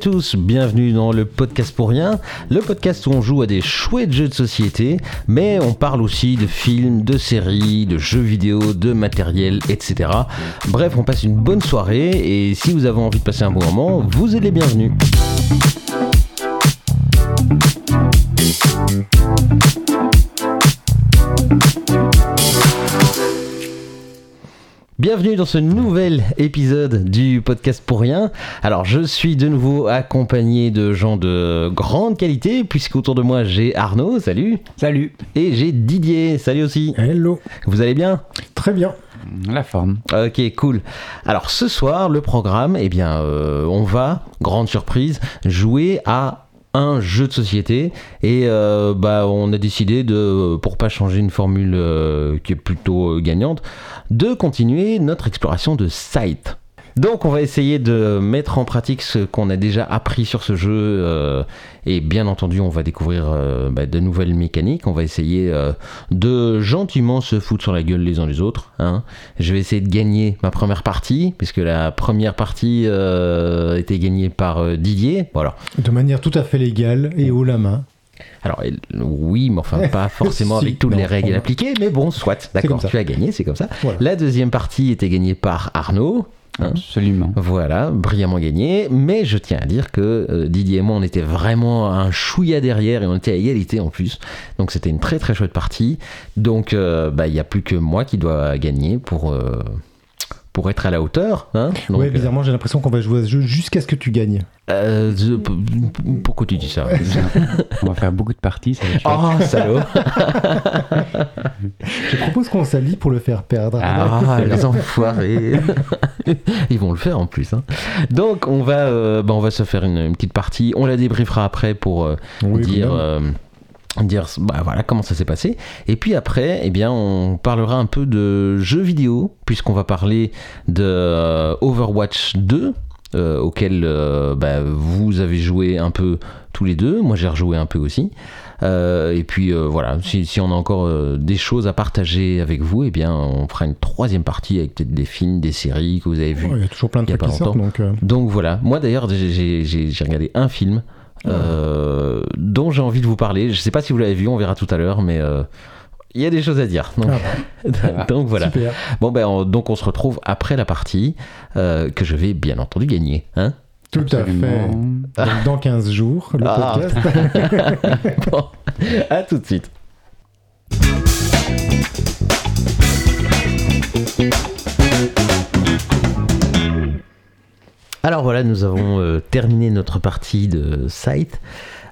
Tous, bienvenue dans le podcast pour rien, le podcast où on joue à des chouettes jeux de société, mais on parle aussi de films, de séries, de jeux vidéo, de matériel, etc. Bref, on passe une bonne soirée et si vous avez envie de passer un bon moment, vous êtes les bienvenus. Bienvenue dans ce nouvel épisode du podcast pour rien. Alors je suis de nouveau accompagné de gens de grande qualité puisqu'autour de moi j'ai Arnaud, salut. Salut. Et j'ai Didier, salut aussi. Hello. Vous allez bien? Très bien. La forme. Ok, cool. Alors ce soir, le programme, eh bien, euh, on va, grande surprise, jouer à un jeu de société et euh, bah on a décidé de pour pas changer une formule euh, qui est plutôt euh, gagnante de continuer notre exploration de site. Donc on va essayer de mettre en pratique ce qu'on a déjà appris sur ce jeu euh, et bien entendu on va découvrir euh, bah, de nouvelles mécaniques. On va essayer euh, de gentiment se foutre sur la gueule les uns les autres. hein. Je vais essayer de gagner ma première partie puisque la première partie était gagnée par Didier. Voilà. De manière tout à fait légale et haut la main. Alors oui, mais enfin pas forcément Si, avec toutes non, les règles appliquées, mais bon, soit. D'accord, tu as gagné, c'est comme ça. Voilà. La deuxième partie était gagnée par Arnaud. Hein. Absolument. Voilà, brillamment gagné. Mais je tiens à dire que euh, Didier et moi, on était vraiment un chouïa derrière et on était à égalité en plus. Donc c'était une très très chouette partie. Donc euh, bah, il n'y a plus que moi qui dois gagner pour, euh, pour être à la hauteur. Hein Donc, ouais, euh, bizarrement, j'ai l'impression qu'on va jouer à ce jeu jusqu'à ce que tu gagnes. euh, je- pourquoi tu dis ça? On va faire beaucoup de parties, ça va. Oh, salaud Je propose qu'on s'allie pour le faire perdre. Ah, les enfoirés Ils vont le faire en plus. hein. Donc, on va, euh, bah, on va se faire une, une petite partie. On la débriefera après pour euh, Oui, dire, euh, dire bah, voilà, comment ça s'est passé. Et puis après, eh bien, on parlera un peu de jeux vidéo, puisqu'on va parler de euh, Overwatch 2. euh, auquel euh, bah, vous avez joué un peu tous les deux, moi j'ai rejoué un peu aussi. Euh, et puis voilà, si, si on a encore des choses à partager avec vous, eh bien on fera une troisième partie avec peut-être des films, des séries que vous avez vues. Ouais, Il y a toujours plein de trucs pas qui sortent, donc Donc voilà, moi d'ailleurs j'ai regardé un film euh, dont j'ai envie de vous parler. Je sais pas si vous l'avez vu, on verra tout à l'heure, mais euh, il y a des choses à dire. Donc, Ah, donc voilà. super. Bon ben on- donc on se retrouve après la partie euh, que je vais bien entendu gagner. Hein Tout à fait. Dans 15 jours, le Ah. podcast. bon, à tout de suite. Alors voilà, nous avons euh, terminé notre partie de site.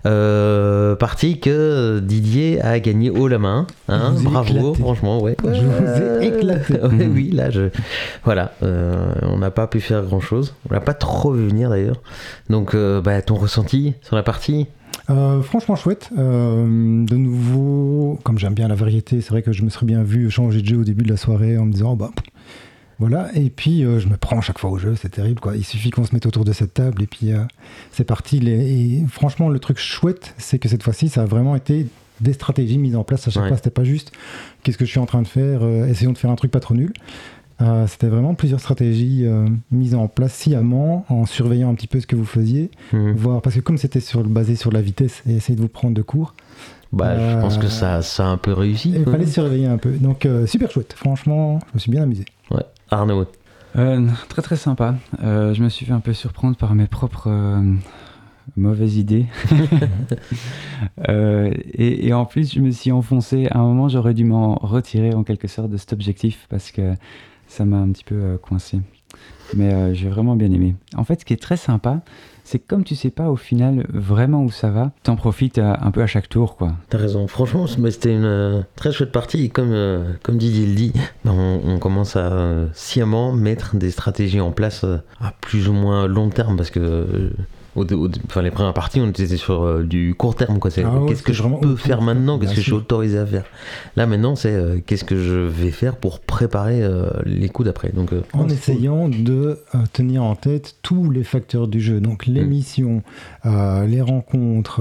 Euh, partie que Didier a gagné haut la main. Hein, bravo, éclaté. franchement, ouais. Je vous ai éclaté. Ouais, oui, là, je... voilà, euh, on n'a pas pu faire grand chose. On l'a pas trop vu venir d'ailleurs. Donc, euh, bah, ton ressenti sur la partie? Euh, franchement chouette. Euh, de nouveau, comme j'aime bien la variété, c'est vrai que je me serais bien vu changer de jeu au début de la soirée en me disant, oh, bah, voilà. Et puis, euh, je me prends chaque fois au jeu, c'est terrible, quoi. Il suffit qu'on se mette autour de cette table et puis euh, c'est parti. Les- Et franchement, le truc chouette, c'est que cette fois-ci, ça a vraiment été des stratégies mises en place à chaque Ouais. fois. C'était pas juste qu'est-ce que je suis en train de faire, euh, essayons de faire un truc pas trop nul. C'était vraiment plusieurs stratégies mises en place sciemment, en surveillant un petit peu ce que vous faisiez Mhm. voir parce que comme c'était sur, basé sur la vitesse et essayer de vous prendre de court, Bah, je pense que ça, ça a un peu réussi. il fallait se surveiller un peu. Donc euh, super chouette, franchement, je me suis bien amusé. Ouais. Arnaud. Euh, très très sympa. Euh, je me suis fait un peu surprendre par mes propres euh, mauvaises idées. Et, et en plus, je me suis enfoncé. À un moment, j'aurais dû m'en retirer en quelque sorte de cet objectif parce que ça m'a un petit peu coincé. Mais j'ai vraiment bien aimé. En fait, ce qui est très sympa, c'est comme tu sais pas au final vraiment où ça va, t'en profites un peu à chaque tour, quoi. T'as raison. Franchement, c'était une euh, très chouette partie. Et comme, euh, comme Didier le dit, bah, on, commence à euh, sciemment mettre des stratégies en place à plus ou moins long terme parce que. Au, au- enfin, les premières parties, on était sur euh, du court terme. quoi. C'est Ah ouais, qu'est-ce que je peux faire maintenant? Qu'est-ce que je suis autorisé à faire? Là, maintenant, c'est euh, qu'est-ce que je vais faire pour préparer euh, les coups d'après? Donc, En cool. essayant de tenir en tête tous les facteurs du jeu, donc les Mm. missions, les rencontres,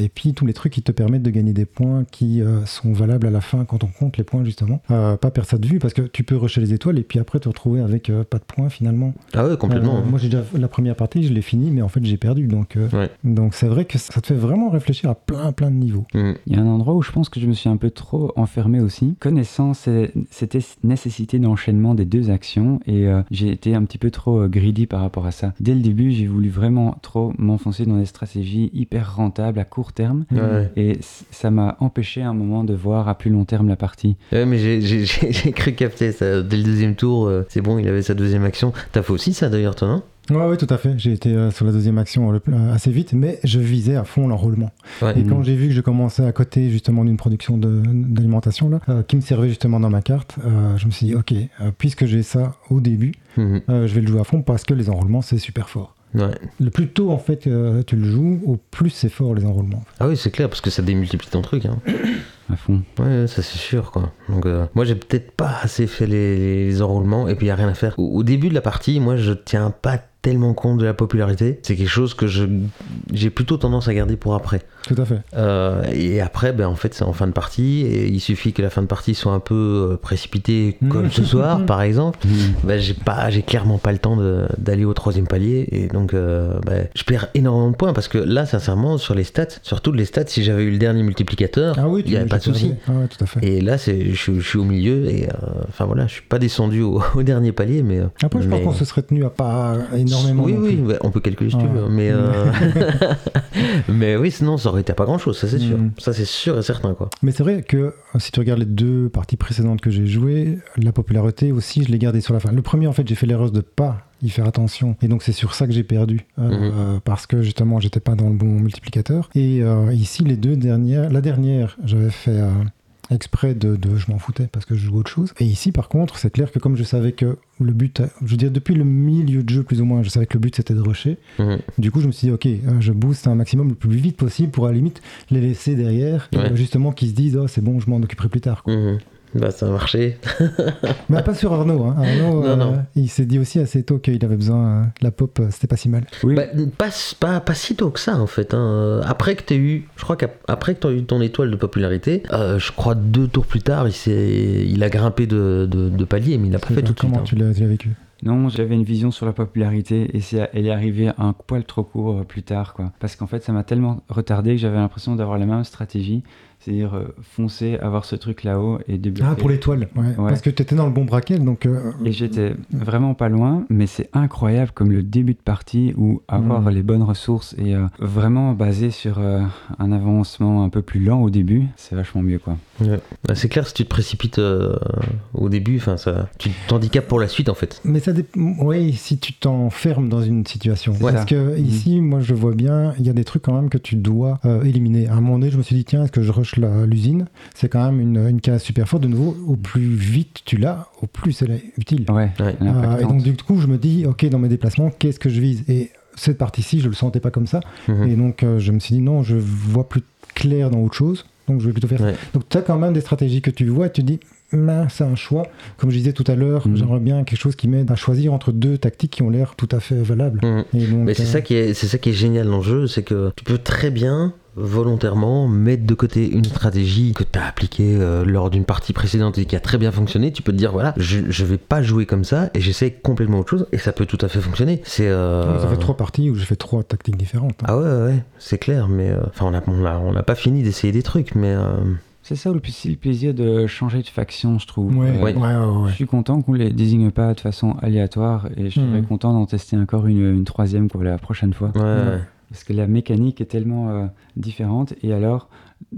et puis tous les trucs qui te permettent de gagner des points qui sont valables à la fin quand on compte les points justement. Pas perdre ça de vue parce que tu peux rusher les étoiles et puis après te retrouver avec pas de points finalement. Ah ouais, complètement. Euh, moi j'ai déjà la première partie, je l'ai fini, mais en fait j'ai perdu. Donc, euh, Ouais. donc c'est vrai que ça te fait vraiment réfléchir à plein, plein de niveaux. Mm. Il y a un endroit où je pense que je me suis un peu trop enfermé aussi, connaissant cette nécessité d'enchaînement des deux actions, et euh, j'ai été un petit peu trop euh, greedy par rapport à ça. Dès le début, j'ai voulu vraiment trop m'enfoncer dans des stratégies hyper rentables à court terme, Ouais. et ça m'a empêché à un moment de voir à plus long terme la partie. Ouais, mais j'ai- j'ai j'ai- j'ai cru capter ça. Dès le deuxième tour, euh, c'est bon, il avait sa deuxième action. T'as fait aussi ça d'ailleurs, toi, non? Ouais, ouais, tout à fait. J'ai été euh, sur la deuxième action euh, le- assez vite, mais je visais à fond l'enrôlement. Ouais. Et quand j'ai vu que je commençais à côté justement d'une production d'alimentation là, euh, qui me servait justement dans ma carte, euh, je me suis dit ok, euh, puisque j'ai ça au début, Mhm. euh, je vais le jouer à fond parce que les enrôlements c'est super fort. Ouais. Le plus tôt en fait euh, tu le joues, au plus c'est fort les enrôlements. Ah oui, c'est clair, parce que ça démultiplie ton truc. Hein. À fond. Ouais, ça c'est sûr, quoi. Donc, euh, moi, j'ai peut-être pas assez fait les, les enrôlements, et puis il a rien à faire. Au, au début de la partie, moi, je tiens pas tellement compte de la popularité. C'est quelque chose que j'ai plutôt tendance à garder pour après. Tout à fait. Euh, et après, ben, en fait, c'est en fin de partie, et il suffit que la fin de partie soit un peu euh, précipitée, comme Mhm. ce soir, par exemple. Mm. Ben, j'ai pas, j'ai clairement pas le temps d'aller au troisième palier, et donc euh, ben, je perds énormément de points parce que là, sincèrement, sur les stats, sur toutes les stats, si j'avais eu le dernier multiplicateur, Ah oui, il y avait pas de souci. Ah ouais, tout à fait. Et là, c'est, je, suis- je suis au milieu et euh, enfin voilà, je suis pas descendu au, au dernier palier, mais euh, Après, je pense mais- qu'on se serait tenu à pas énormément. Oui, oui, on peut calculer si tu veux, mais euh, mais oui, sinon ça aurait été à pas grand chose, ça c'est sûr, Mm. ça c'est sûr et certain quoi. Mais c'est vrai que euh, si tu regardes les deux parties précédentes que j'ai jouées, la popularité aussi, je l'ai gardée sur la fin. Le premier, en fait, j'ai fait l'erreur de pas y faire attention. Et donc, c'est sur ça que j'ai perdu. euh, Mhm. euh, parce que justement, j'étais pas dans le bon multiplicateur. Et euh, ici, les deux dernières, la dernière, j'avais fait. Exprès de, de- je m'en foutais parce que je joue autre chose et ici par contre c'est clair que comme je savais que le but je veux dire depuis le milieu de jeu plus ou moins je savais que le but c'était de rusher Mhm. du coup, je me suis dit, ok, euh, je booste un maximum le plus vite possible pour à la limite les laisser derrière, Ouais. euh, justement qu'ils se disent, oh, c'est bon, je m'en occuperai plus tard. quoi. Mhm. Bah ça a marché. Mais pas sur Arnaud. Hein. Arnaud, Non, euh, non. il s'est dit aussi assez tôt qu'il avait besoin. euh, la pop, euh, c'était pas si mal. Oui, Bah, pas, pas, pas si tôt que ça en fait. hein. Après que t'aies eu, je crois qu'après que t'as eu ton étoile de popularité, euh, je crois deux tours plus tard, il, s'est, il a grimpé de, de, de palier, mais il l'a pas fait tout de suite. Comment hein. tu l'as tu l'as vécu? Non, j'avais une vision sur la popularité et c'est, elle est arrivée un poil trop court plus tard, quoi. Parce qu'en fait, ça m'a tellement retardé que j'avais l'impression d'avoir la même stratégie, c'est-à-dire euh, foncer, avoir ce truc là-haut et débloquer. Ah, pour l'étoile, ouais. Ouais. Parce que tu étais dans le bon braquet, donc. euh, Et j'étais vraiment pas loin, mais c'est incroyable comme le début de partie où avoir Mm. les bonnes ressources et euh, vraiment basé sur euh, un avancement un peu plus lent au début, c'est vachement mieux, quoi. Ouais. Bah, c'est clair, si tu te précipites euh, au début, enfin ça, tu t'handicapes pour la suite en fait. Mais ça dépend. Oui, si tu t'enfermes dans une situation. Parce ça. que ici, moi, je vois bien, il y a des trucs quand même que tu dois euh, éliminer. À un moment donné, je me suis dit, tiens, est-ce que je rush l'usine C'est quand même une, une case super forte. De nouveau, au plus vite tu l'as, au plus elle est utile. Ouais, Ouais. Euh, et donc, du coup, je me dis, ok, dans mes déplacements, qu'est-ce que je vise? Et cette partie-ci, je le sentais pas comme ça. Mhm. Et donc, euh, je me suis dit, non, je vois plus clair dans autre chose. Donc, je vais plutôt faire Ouais. ça. Donc, tu as quand même des stratégies que tu vois et tu te dis, c'est un choix. Comme je disais tout à l'heure, Mhm. j'aimerais bien quelque chose qui m'aide à choisir entre deux tactiques qui ont l'air tout à fait valables. Mhm. Et donc, Mais c'est euh, ça qui est, c'est ça qui est génial dans le jeu, c'est que tu peux très bien volontairement mettre de côté une stratégie que tu as appliquée euh, lors d'une partie précédente et qui a très bien fonctionné. Tu peux te dire voilà, je, je vais pas jouer comme ça et j'essaie complètement autre chose et ça peut tout à fait fonctionner. C'est euh, Ça fait trois parties où j'ai fait trois tactiques différentes. hein. ah ouais ouais, ouais, c'est clair, mais euh, enfin on a on a on n'a pas fini d'essayer des trucs, mais euh, C'est ça le, plaisir de changer de faction, je trouve. Ouais, Euh, ouais, ouais, ouais. Je suis content qu'on les désigne pas de façon aléatoire et je serais Mhm. content d'en tester encore une, une troisième quoi, la prochaine fois. Parce que la mécanique est tellement euh, différente et alors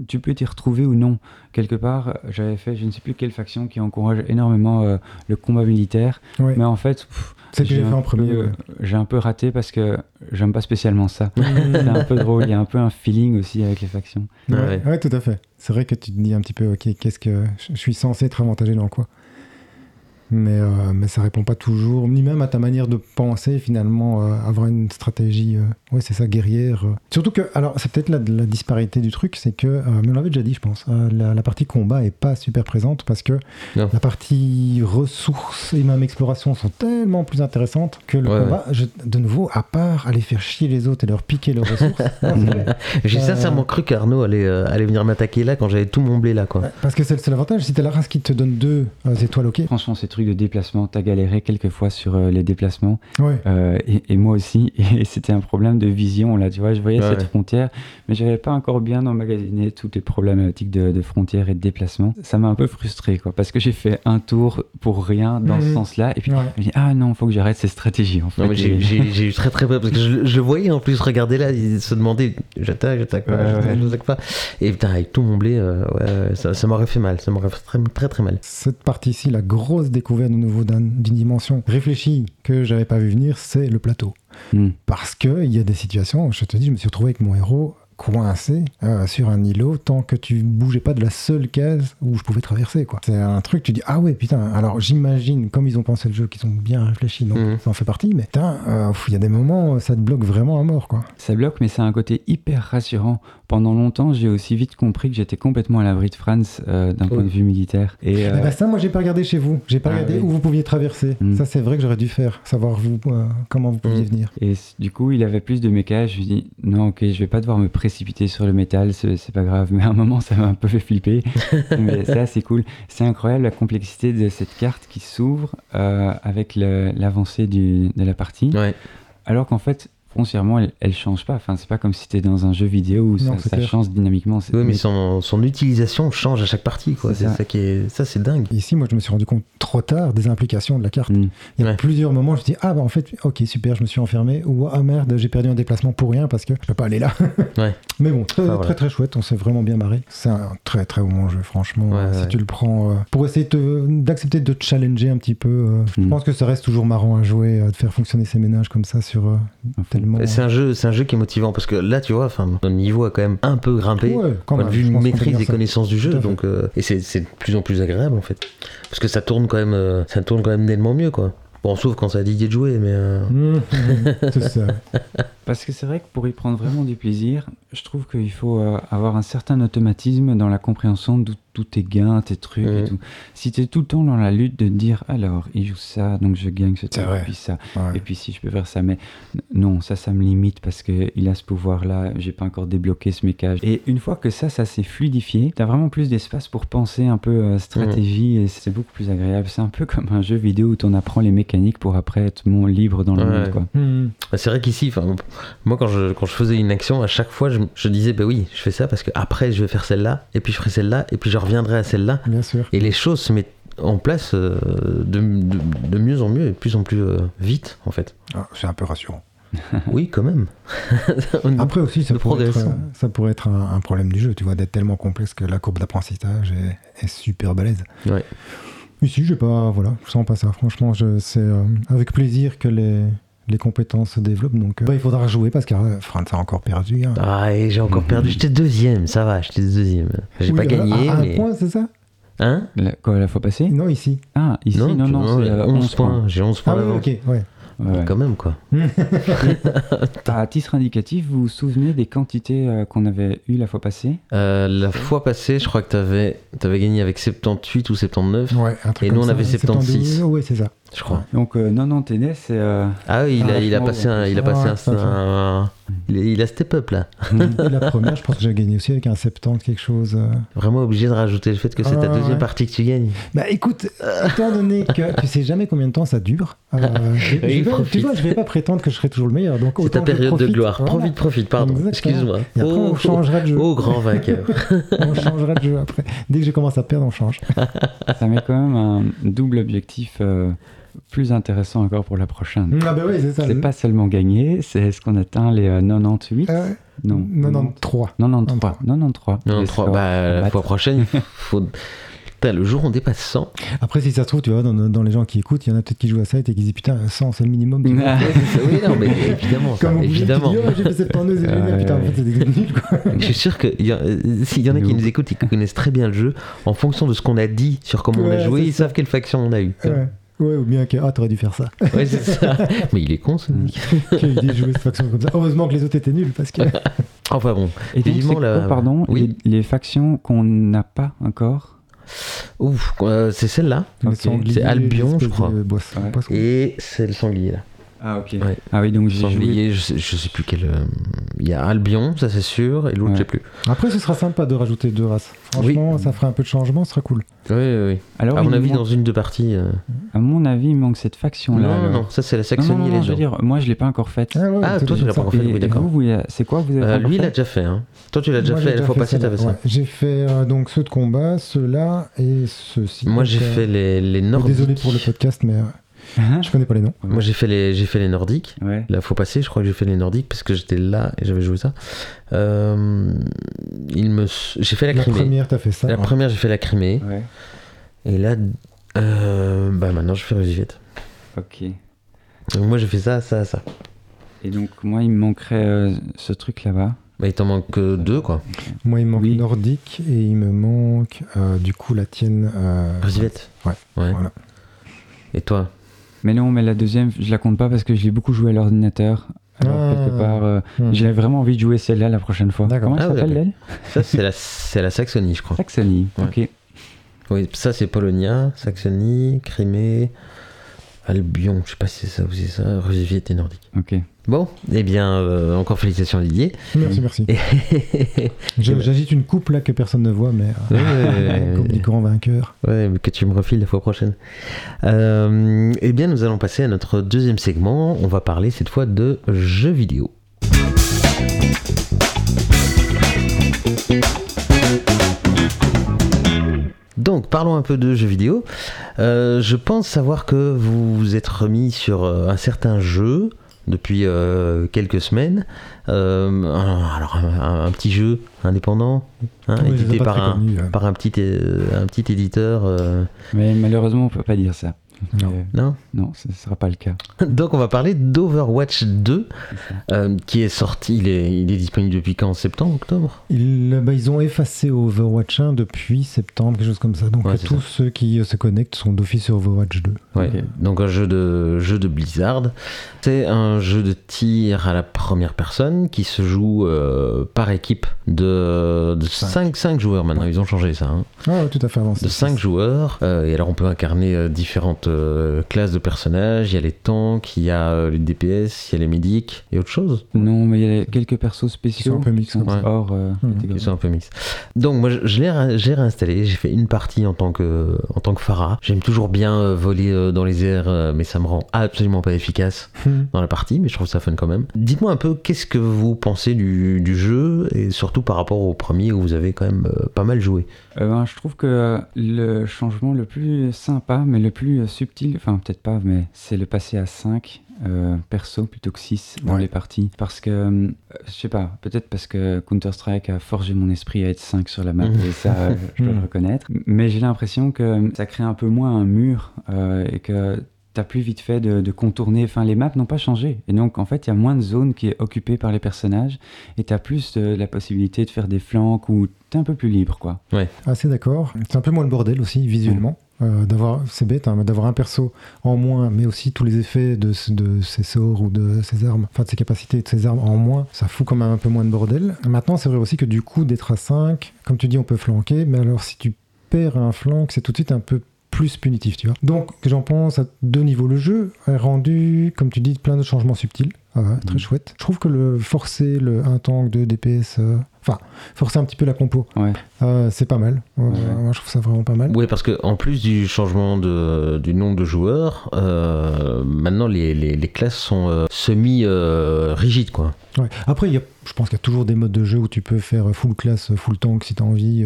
tu peux t'y retrouver ou non. Quelque part, j'avais fait je ne sais plus quelle faction qui encourage énormément euh, le combat militaire, Ouais. mais en fait, C'est j'ai fait un en premier. peu- ouais. j'ai un peu raté parce que j'aime pas spécialement ça. C'est un peu drôle, il y a un peu un feeling aussi avec les factions. Ouais, Ouais. ouais, tout à fait. C'est vrai que tu te dis un petit peu, ok, qu'est-ce que je suis censé être avantagé dans quoi? Mais, euh, mais ça répond pas toujours, ni même à ta manière de penser finalement, euh, avoir une stratégie, euh, ouais c'est ça, guerrière. euh. Surtout que, alors c'est peut-être la, la disparité du truc, c'est que, euh, mais on l'avait déjà dit je pense, euh, la, la partie combat est pas super présente parce que Non. la partie ressources et même exploration sont tellement plus intéressantes que le Ouais, combat, je- de nouveau, à part aller faire chier les autres et leur piquer leurs ressources, c'est- J'ai Euh, sincèrement cru qu'Arnaud allait euh, allait venir m'attaquer là quand j'avais tout mon blé là quoi. Parce que c'est c'est l'avantage, si t'as la race qui te donne deux euh, étoiles, ok. Franchement, ces trucs de déplacement. T'as galéré quelques fois sur euh, les déplacements. Ouais. Euh, et, et moi aussi. Et c'était un problème de vision, là. Tu vois, je voyais Ouais, cette ouais. frontière, mais j'avais pas encore bien emmagasiné toutes les problématiques de, de frontières et de déplacement. Ça m'a un peu frustré, quoi. Parce que j'ai fait un tour pour rien dans ce Mhm. sens-là. Et puis, Ouais. je me dis, ah non, faut que j'arrête ces stratégies, en fait. Non, mais j'ai- Et- j'ai j'ai eu très très peur parce que je, je le voyais en plus regarder là, il se demandait j'attaque, j'attaque pas, Ouais, j'attaque, pas. Et putain, avec tout mon blé, euh, ça, ça m'aurait fait mal, ça m'aurait fait très très très mal. Cette partie-ci, la grosse découverte de nouveau d'un- d'une dimension réfléchie que j'avais pas vu venir, c'est le plateau. Hmm. Parce qu'il y a des situations, je te dis, je me suis retrouvé avec mon héros coincé euh, sur un îlot tant que tu bougeais pas de la seule case où je pouvais traverser. quoi. C'est un truc, tu dis, ah ouais, putain, alors j'imagine, comme ils ont pensé le jeu, qu'ils ont bien réfléchi, donc Mhm. ça en fait partie, mais putain, euh, il y a des moments, ça te bloque vraiment à mort. quoi. Ça bloque, mais c'est un côté hyper rassurant. Pendant longtemps, j'ai aussi vite compris que j'étais complètement à l'abri de Franz euh, d'un point Oui. de vue militaire. Et euh, Eh ben, ça, moi, j'ai pas regardé chez vous. J'ai pas Ah regardé oui. où vous pouviez traverser. Mhm. Ça, c'est vrai que j'aurais dû faire, savoir vous, euh, comment vous pouviez Mhm. venir. Et du coup, il avait plus de méca. Je lui dis non, ok, je vais pas devoir me précipiter sur le métal, c'est c'est pas grave. Mais à un moment, ça m'a un peu fait flipper. Mais c'est assez cool. C'est incroyable la complexité de cette carte qui s'ouvre euh, avec l'avancée de la partie. Ouais. Alors qu'en fait, foncièrement, elle, elle change pas. Enfin, c'est pas comme si c'était dans un jeu vidéo où Non, ça, change dynamiquement. Oui, mais son, son utilisation change à chaque partie, quoi. C'est C'est ça. ça. qui est, ça c'est dingue. Ici, moi, je me suis rendu compte trop tard des implications de la carte. Mm. Il y a Ouais. plusieurs moments, je me dis, ah bah en fait, ok, super, je me suis enfermé. Ou ah merde, j'ai perdu un déplacement pour rien parce que je peux pas aller là. Ouais. Mais bon, très, Enfin, voilà. très très chouette, on s'est vraiment bien marré. C'est un très très bon jeu, franchement. Ouais, euh, si ouais. tu le prends euh, pour essayer d'accepter de te challenger un petit peu, euh, je Mm. pense que ça reste toujours marrant à jouer, euh, de faire fonctionner ces ménages comme ça sur euh, Enfin, tellement. C'est un jeu, c'est un jeu qui est motivant parce que là, tu vois, enfin, notre niveau a quand même un peu grimpé. Ouais, quand même, peut maîtrise dire et ça. connaissance du jeu, donc euh, et c'est c'est de plus en plus agréable en fait, parce que ça tourne quand même, euh, ça tourne quand même nettement mieux quoi. Bon, sauf quand ça a Didier de jouer, mais euh, Mmh, c'est ça. Parce que c'est vrai que pour y prendre vraiment du plaisir, je trouve qu'il faut euh, avoir un certain automatisme dans la compréhension d'où tous tes gains, tes trucs et Mhm. tout. Si tu es tout le temps dans la lutte de dire alors, il joue ça, donc je gagne ce truc, et puis ça, Ouais. et puis si je peux faire ça, mais non, ça, ça me limite parce qu'il a ce pouvoir-là, j'ai pas encore débloqué ce mécage. Et une fois que ça, ça s'est fluidifié, t'as vraiment plus d'espace pour penser un peu euh, stratégie et c'est beaucoup plus agréable. C'est un peu comme un jeu vidéo où t'en apprends les mécaniques pour après être mon libre dans le Ouais. monde. Mmh. bah, c'est vrai qu'ici, moi quand je, quand je faisais une action, à chaque fois, je, je disais, bah oui, je fais ça parce que après je vais faire celle-là, et puis je ferai celle-là, et puis je reviendrai à celle-là, Bien sûr. et les choses se mettent en place euh, de, de, de mieux en mieux et de plus en plus euh, vite en fait. Ah, c'est un peu rassurant. Oui, quand même. Après aussi, ça pourrait, être, progression. ça pourrait être un, un problème du jeu, tu vois, d'être tellement complexe que la courbe d'apprentissage est, est super balèze. Ouais. Ici, je pas, voilà, je sens pas ça. Franchement, je, c'est euh, avec plaisir que les, les compétences se développent. Donc, euh, bah, il faudra jouer parce que euh, Franz a encore perdu. hein. Ah, et j'ai encore perdu. J'étais deuxième, ça va, j'étais deuxième. J'ai Oui, pas à- gagné, à, un mais. point, c'est ça? Hein? La, quoi, la fois passée? Non, ici. Ah, ici, non, non, tu- c'est euh, 11 points. J'ai 11 points Ah oui, ok, ouais. Ouais, ouais. Quand même, quoi. À titre indicatif, vous vous souvenez des quantités euh, qu'on avait eues la fois passée? Euh, la fois passée, je crois que t'avais avais gagné avec 78 ou 79, Ouais, un truc Et comme nous, on ça, avait 76. Oui, c'est ça. Je crois. Donc euh, 90 TD, c'est... euh, Ah oui, il a, Ah, il a passé un. Il a ah, passé ouais, un, il, a, il a step up là. Et la première, je pense que j'ai gagné aussi avec un 70, quelque chose. euh. Vraiment obligé de rajouter le fait que c'est ta Ah, deuxième ouais. partie que tu gagnes. Bah écoute, étant donné que tu sais jamais combien de temps ça dure, euh, je- je vais- tu vois, je vais pas prétendre que je serai toujours le meilleur. Donc C'est ta période de gloire. voilà. Profite, profite, pardon. Excuse-moi. Oh, on changera de jeu. oh, grand vainqueur. On changera de jeu après. Dès que je commence à perdre, on change. ça met quand même un double objectif euh, plus intéressant encore pour la prochaine. Ah bah oui, c'est ça. C'est pas seulement gagner, c'est est-ce qu'on atteint les euh, 98 Euh, Non. 93. 93. 93. Non, Les trois. scores Bah, à la fois prochaine, faut. Putain, le jour où on dépasse 100. Après, si ça se trouve, tu vois, dans, dans les gens qui écoutent, il y en a peut-être qui jouent à ça et qui disent putain, 100, c'est le minimum. tu vois. Ah, oui, non, mais évidemment, ça, Comme tu évidemment. dis, oh, j'ai fait cette panneuse, c'est Ouais, génial. Putain, en ouais. fait, c'est des nuls, quoi. Je suis sûr qu'il y, a- euh, s'il y en a qui Nous. écoutent et qui connaissent très bien le jeu, en fonction de ce qu'on a dit sur comment on a Ouais, joué, ils ça. savent quelle faction on a eu. Ouais. Ouais, ou bien que, ah, t'aurais dû faire ça. Ouais, c'est ça. Mais il est con, ce mec. J'ai eu de jouer cette faction comme ça. Heureusement que les autres étaient nuls parce que. Enfin bon, Et donc, la- quoi, pardon, Oui. les, les factions qu'on n'a pas encore? Ouf, euh, c'est celle-là. C'est Albion, je crois. boisson- Ouais. Et c'est le sanglier là. Ah, ok. Ouais. Ah oui, donc j'ai joué. Sanglier, je sais, je sais plus quel. euh, Il y a Albion, ça c'est sûr, et l'autre Ouais. je sais plus. Après, ce sera sympa de rajouter deux races. Franchement, ça ferait un peu de changement, ce sera cool. Oui, oui, oui. Alors, à mon avis, manque- dans une de parties. euh, à mon avis, il manque cette faction-là. Non, non, alors. non, ça c'est la Non, non, Saxonie non, et non, les je veux gens. dire, moi, je l'ai pas encore faite. ouais, Ah, t'as toi, tu l'as pas encore fait, Et- oui, d'accord. vous, vous, euh, c'est quoi vous avez Euh, lui, il l'a déjà fait. Hein. Toi, tu l'as déjà fait j'ai la déjà fois fait passée, celle-là, t'avais ça. J'ai fait euh, donc ceux de combat, ceux-là et ceux-ci. Moi, j'ai fait les, les nordiques. Désolé pour le podcast, mais je connais pas les noms. Moi, j'ai fait les, j'ai fait les nordiques. Ouais. La fois passée, je crois que j'ai fait les nordiques parce que j'étais là et j'avais joué ça. Euh, il me, j'ai fait la, La Crimée. première, t'as fait ça. La ouais. première, j'ai fait la Crimée. Ouais. Et là, euh, bah maintenant, je fais Rusivette. Ok. Donc moi, j'ai fait ça, ça, ça. Et donc, moi, il me manquerait euh, ce truc là-bas. Bah, il t'en manque que deux, quoi. Moi, il me manque Oui. nordique et il me manque euh, du coup la tienne. euh, Rusivette. Ouais. Ouais. Voilà. Et toi? Mais non, mais la deuxième, je la compte pas parce que je l'ai beaucoup joué à l'ordinateur. Alors, Ah. quelque part, euh, Hmm. j'ai vraiment envie de jouer celle-là la prochaine fois. D'accord. Comment elle Ah, s'appelle, elle Ça, c'est la, c'est la Saxonie, je crois. Saxony. Ouais. Ok. Oui, ça, c'est Polonia, Saxonie, Crimée, Albion. Je sais pas si c'est ça ou c'est ça. Rusivette et nordique. Ok. Bon, eh bien, euh, encore félicitations, Didier. Merci, merci. Je- J'agite une coupe là que personne ne voit, mais euh, Ouais, comme dit grand vainqueur. Ouais, mais que tu me refiles la fois prochaine. Euh, eh bien, nous allons passer à notre deuxième segment. On va parler cette fois de jeux vidéo. Donc, parlons un peu de jeux vidéo. Euh, je pense savoir que vous vous êtes remis sur euh, un certain jeu depuis euh, quelques semaines. Euh, un- alors, un, un petit jeu indépendant, hein, Oui, édité par un, euh. par un petit, euh, un petit éditeur. euh, Mais malheureusement, on peut pas dire ça. Non. Euh, non non, ce sera pas le cas. Donc on va parler d'Overwatch 2 C'est ça. euh, qui est sorti, il est, il est disponible depuis quand? Septembre, octobre? Ils, bah, ils ont effacé Overwatch 1 depuis septembre, quelque chose comme ça. Donc Ouais, euh, tous ceux qui euh, se connectent sont d'office sur Overwatch 2. Ouais, donc un jeu de, jeu de Blizzard. C'est un jeu de tir à la première personne qui se joue euh, par équipe de, de Cinq. 5, joueurs maintenant, ils ont changé ça. hein. Ah ouais, tout à fait avancé. de 5 joueurs. Euh, et alors on peut incarner euh, différentes euh, classes de personnages. Il y a les tanks, il y a euh, les DPS, il y a les médics et autre chose. Non, mais il y a quelques persos spéciaux sont un peu mixtes, qui sont ouais. hors euh, catégorie. Ils sont un peu mix. Donc moi je, je l'ai réinstallé, j'ai fait une partie en tant que en tant que Farah. J'aime toujours bien euh, voler euh, dans les airs, euh, mais ça me rend absolument pas efficace Hmm. dans la partie, mais je trouve ça fun quand même. Dites-moi un peu qu'est-ce que vous pensez du, du jeu et surtout par rapport au premier où vous avez quand même euh, pas mal joué? Euh, ben, je trouve que le changement le plus sympa, mais le plus subtil, enfin peut-être pas, mais c'est le passer à 5 euh, persos plutôt que 6 dans Ouais. les parties. Parce que, euh, je sais pas, peut-être parce que Counter-Strike a forgé mon esprit à être 5 sur la map, et ça, je dois le reconnaître. Mais j'ai l'impression que ça crée un peu moins un mur euh, et que t'as plus vite fait de, de contourner. Enfin, les maps n'ont pas changé. Et donc, en fait, il y a moins de zones qui est occupée par les personnages et t'as plus de, la possibilité de faire des flanques ou t'es un peu plus libre, quoi. Assez d'accord. C'est un peu moins le bordel aussi, visuellement. Euh, d'avoir, c'est bête, hein, mais d'avoir un perso en moins, mais aussi tous les effets de, ses sorts ou de ses armes, enfin de ses capacités et de ses armes en moins, ça fout quand même un peu moins de bordel. Maintenant, c'est vrai aussi que du coup, d'être à 5, comme tu dis, on peut flanquer, mais alors si tu perds un flanc, c'est tout de suite un peu plus punitif, tu vois. Donc, j'en pense à deux niveaux. Le jeu est rendu, comme tu dis, plein de changements subtils. Ah ouais, très Mhm. chouette. Je trouve que le forcer le 1 tank, 2 DPS, euh, enfin, forcer un petit peu la compo, Ouais. euh, c'est pas mal. Euh, Ouais. Moi, je trouve ça vraiment pas mal. Oui, parce que en plus du changement de, du nombre de joueurs, euh, maintenant les, les, les classes sont euh, semi-rigides, quoi. Ouais. Après, il y a, je pense qu'il y a toujours des modes de jeu où tu peux faire full class, full tank si tu as envie.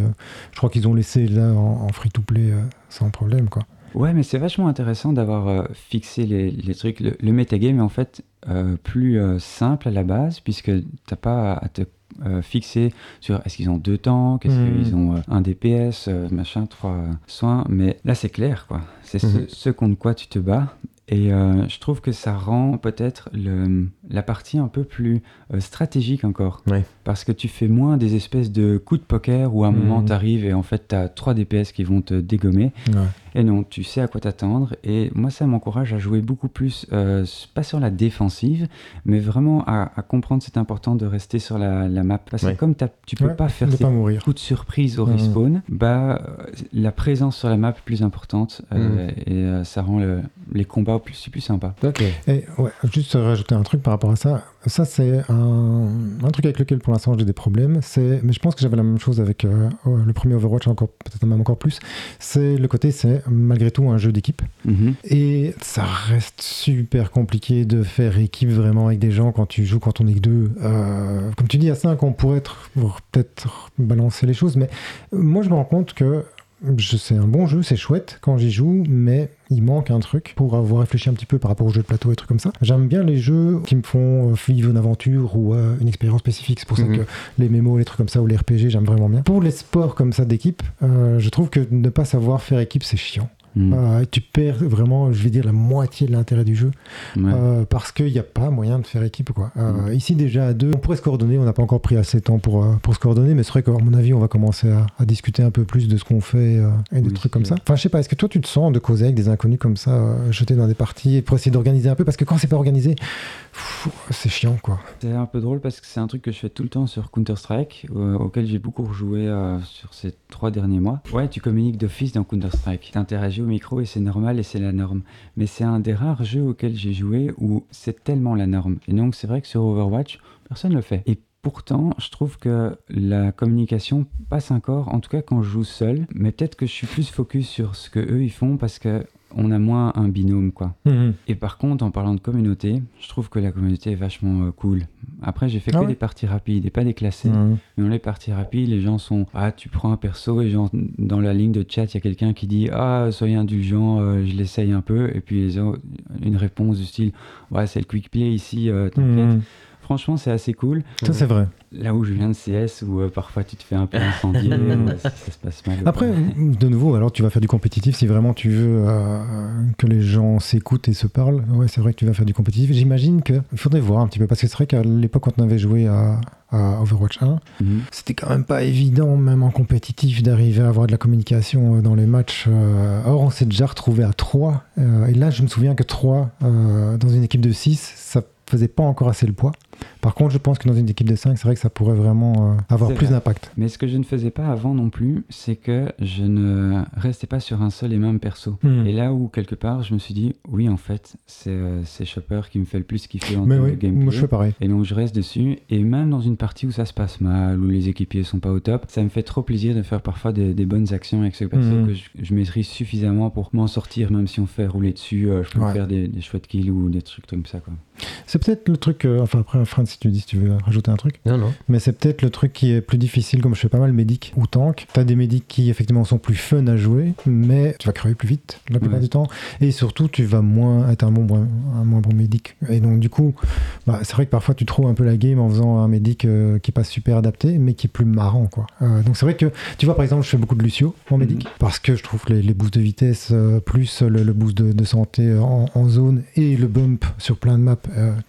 Je crois qu'ils ont laissé là en, en free-to-play euh, sans problème. quoi. Ouais, mais c'est vachement intéressant d'avoir euh, fixé les, les trucs. Le, le metagame est en fait euh, plus euh, simple à la base, puisque t'as pas à te fixer sur est-ce qu'ils ont deux tanks, est-ce Mhm. qu'ils ont un DPS, machin, trois soins. Mais là, c'est clair, quoi. C'est ce, ce contre quoi tu te bats. Et euh, je trouve que ça rend peut-être le- la partie un peu plus euh, stratégique encore. Ouais. Parce que tu fais moins des espèces de coups de poker où à un Mhm. moment tu arrives et en fait tu as trois DPS qui vont te dégommer. Ouais. Et non, tu sais à quoi t'attendre. Et moi, ça m'encourage à jouer beaucoup plus, euh, pas sur la défensive, mais vraiment à, à comprendre c'est important de rester sur la, la map. Parce que Ouais. comme tu peux Ouais, pas faire de ces coups de surprise au Mhm. respawn, bah, euh, la présence sur la map est plus importante euh, et euh, ça rend le- les combats plus, plus sympas. Ok. Et ouais, juste rajouter un truc par rapport à ça. Ça, c'est un, un truc avec lequel pour l'instant j'ai des problèmes. C'est, mais je pense que j'avais la même chose avec euh, le premier Overwatch, encore peut-être même encore plus. C'est le côté, c'est malgré tout un jeu d'équipe. Mhm. Et ça reste super compliqué de faire équipe vraiment avec des gens quand tu joues, quand on est que deux. Euh, comme tu dis, à 5, on pourrait être, pour peut-être balancer les choses, mais moi je me rends compte que c'est un bon jeu, c'est chouette quand j'y joue, mais il manque un truc pour avoir réfléchi un petit peu par rapport aux jeux de plateau et trucs comme ça. J'aime bien les jeux qui me font euh, vivre une aventure ou euh, une expérience spécifique. C'est pour Mhm. ça que les mémos, les trucs comme ça ou les RPG, j'aime vraiment bien. Pour les sports comme ça d'équipe, euh, je trouve que ne pas savoir faire équipe, c'est chiant. Mhm. Euh, tu perds vraiment, je vais dire, la moitié de l'intérêt du jeu Ouais. euh, parce qu'il n'y a pas moyen de faire équipe. Quoi. Euh, Mm. Ici, déjà à deux, on pourrait se coordonner. On n'a pas encore pris assez de temps pour, pour se coordonner, mais c'est vrai qu'à mon avis, on va commencer à, à discuter un peu plus de ce qu'on fait et des Oui, trucs comme ça. Enfin, je sais pas, est-ce que toi, tu te sens de causer avec des inconnus comme ça, jetés dans des parties pour essayer d'organiser un peu? Parce que quand c'est pas organisé, c'est chiant, quoi. C'est un peu drôle parce que c'est un truc que je fais tout le temps sur Counter-Strike, auquel j'ai beaucoup rejoué euh, sur ces trois derniers mois. Ouais, tu communiques d'office dans Counter-Strike. Tu interagis au micro et c'est normal et c'est la norme. Mais c'est un des rares jeux auxquels j'ai joué où c'est tellement la norme. Et donc c'est vrai que sur Overwatch, personne ne le fait. Et Pourtant, je trouve que la communication passe encore, en tout cas quand je joue seul, mais peut-être que je suis plus focus sur ce que eux ils font parce que on a moins un binôme quoi. Et par contre, en parlant de communauté, je trouve que la communauté est vachement euh, cool. Après, j'ai fait Ah que ouais des parties rapides et pas des classées. Mhm. Mais dans les parties rapides, les gens sont Ah, tu prends un perso et genre, dans la ligne de chat, il y a quelqu'un qui dit Ah, soyez indulgent, euh, je l'essaye un peu. Et puis les autres, une réponse du style Ouais, c'est le quick play ici, euh, t'inquiète. Mhm. Franchement, c'est assez cool. Ça, c'est vrai. Là où je viens de CS, où euh, parfois tu te fais un peu incendier, euh, si ça se passe mal. Après, de nouveau, alors tu vas faire du compétitif si vraiment tu veux euh, que les gens s'écoutent et se parlent. Ouais, c'est vrai que tu vas faire du compétitif. J'imagine qu'il faudrait voir un petit peu parce que c'est vrai qu'à l'époque, quand on avait joué à, à Overwatch 1, Mhm. c'était quand même pas évident, même en compétitif, d'arriver à avoir de la communication euh, dans les matchs. euh. Or, on s'est déjà retrouvé à 3. et là, je me souviens que 3 euh, dans une équipe de 6, ça faisait pas encore assez le poids. Par contre, je pense que dans une équipe de 5, c'est vrai que ça pourrait vraiment euh, avoir plus d'impact. Mais ce que je ne faisais pas avant non plus, c'est que je ne restais pas sur un seul et même perso. Hmm. Et là où, quelque part, je me suis dit, oui, en fait, c'est euh, Chopper qui me fait le plus kiffer en Mais oui, gameplay. moi je fais pareil. Et donc je reste dessus, et même dans une partie où ça se passe mal, où les équipiers sont pas au top, ça me fait trop plaisir de faire parfois des, des bonnes actions avec ce perso Mhm. que je, je maîtrise suffisamment pour m'en sortir, même si on fait rouler dessus, euh, je peux Ouais. faire des, des chouettes kills ou des trucs comme ça. C'est peut-être le truc, euh, enfin après, Fran, si tu dis, si tu veux rajouter un truc, Non, non. mais c'est peut-être le truc qui est plus difficile, comme je fais pas mal médic ou tank. T'as des médics qui effectivement sont plus fun à jouer, mais tu vas crever plus vite la plupart Ouais. du temps, et surtout tu vas moins être un, bon, un moins bon médic. Et donc du coup, bah, c'est vrai que parfois tu trouves un peu la game en faisant un médic euh, qui est pas super adapté, mais qui est plus marrant, quoi. Euh, donc c'est vrai que, tu vois, par exemple, je fais beaucoup de Lucio en médic, parce que je trouve les, les boosts de vitesse, euh, plus le, le boost de, de santé euh, en, en zone et le bump sur plein de maps,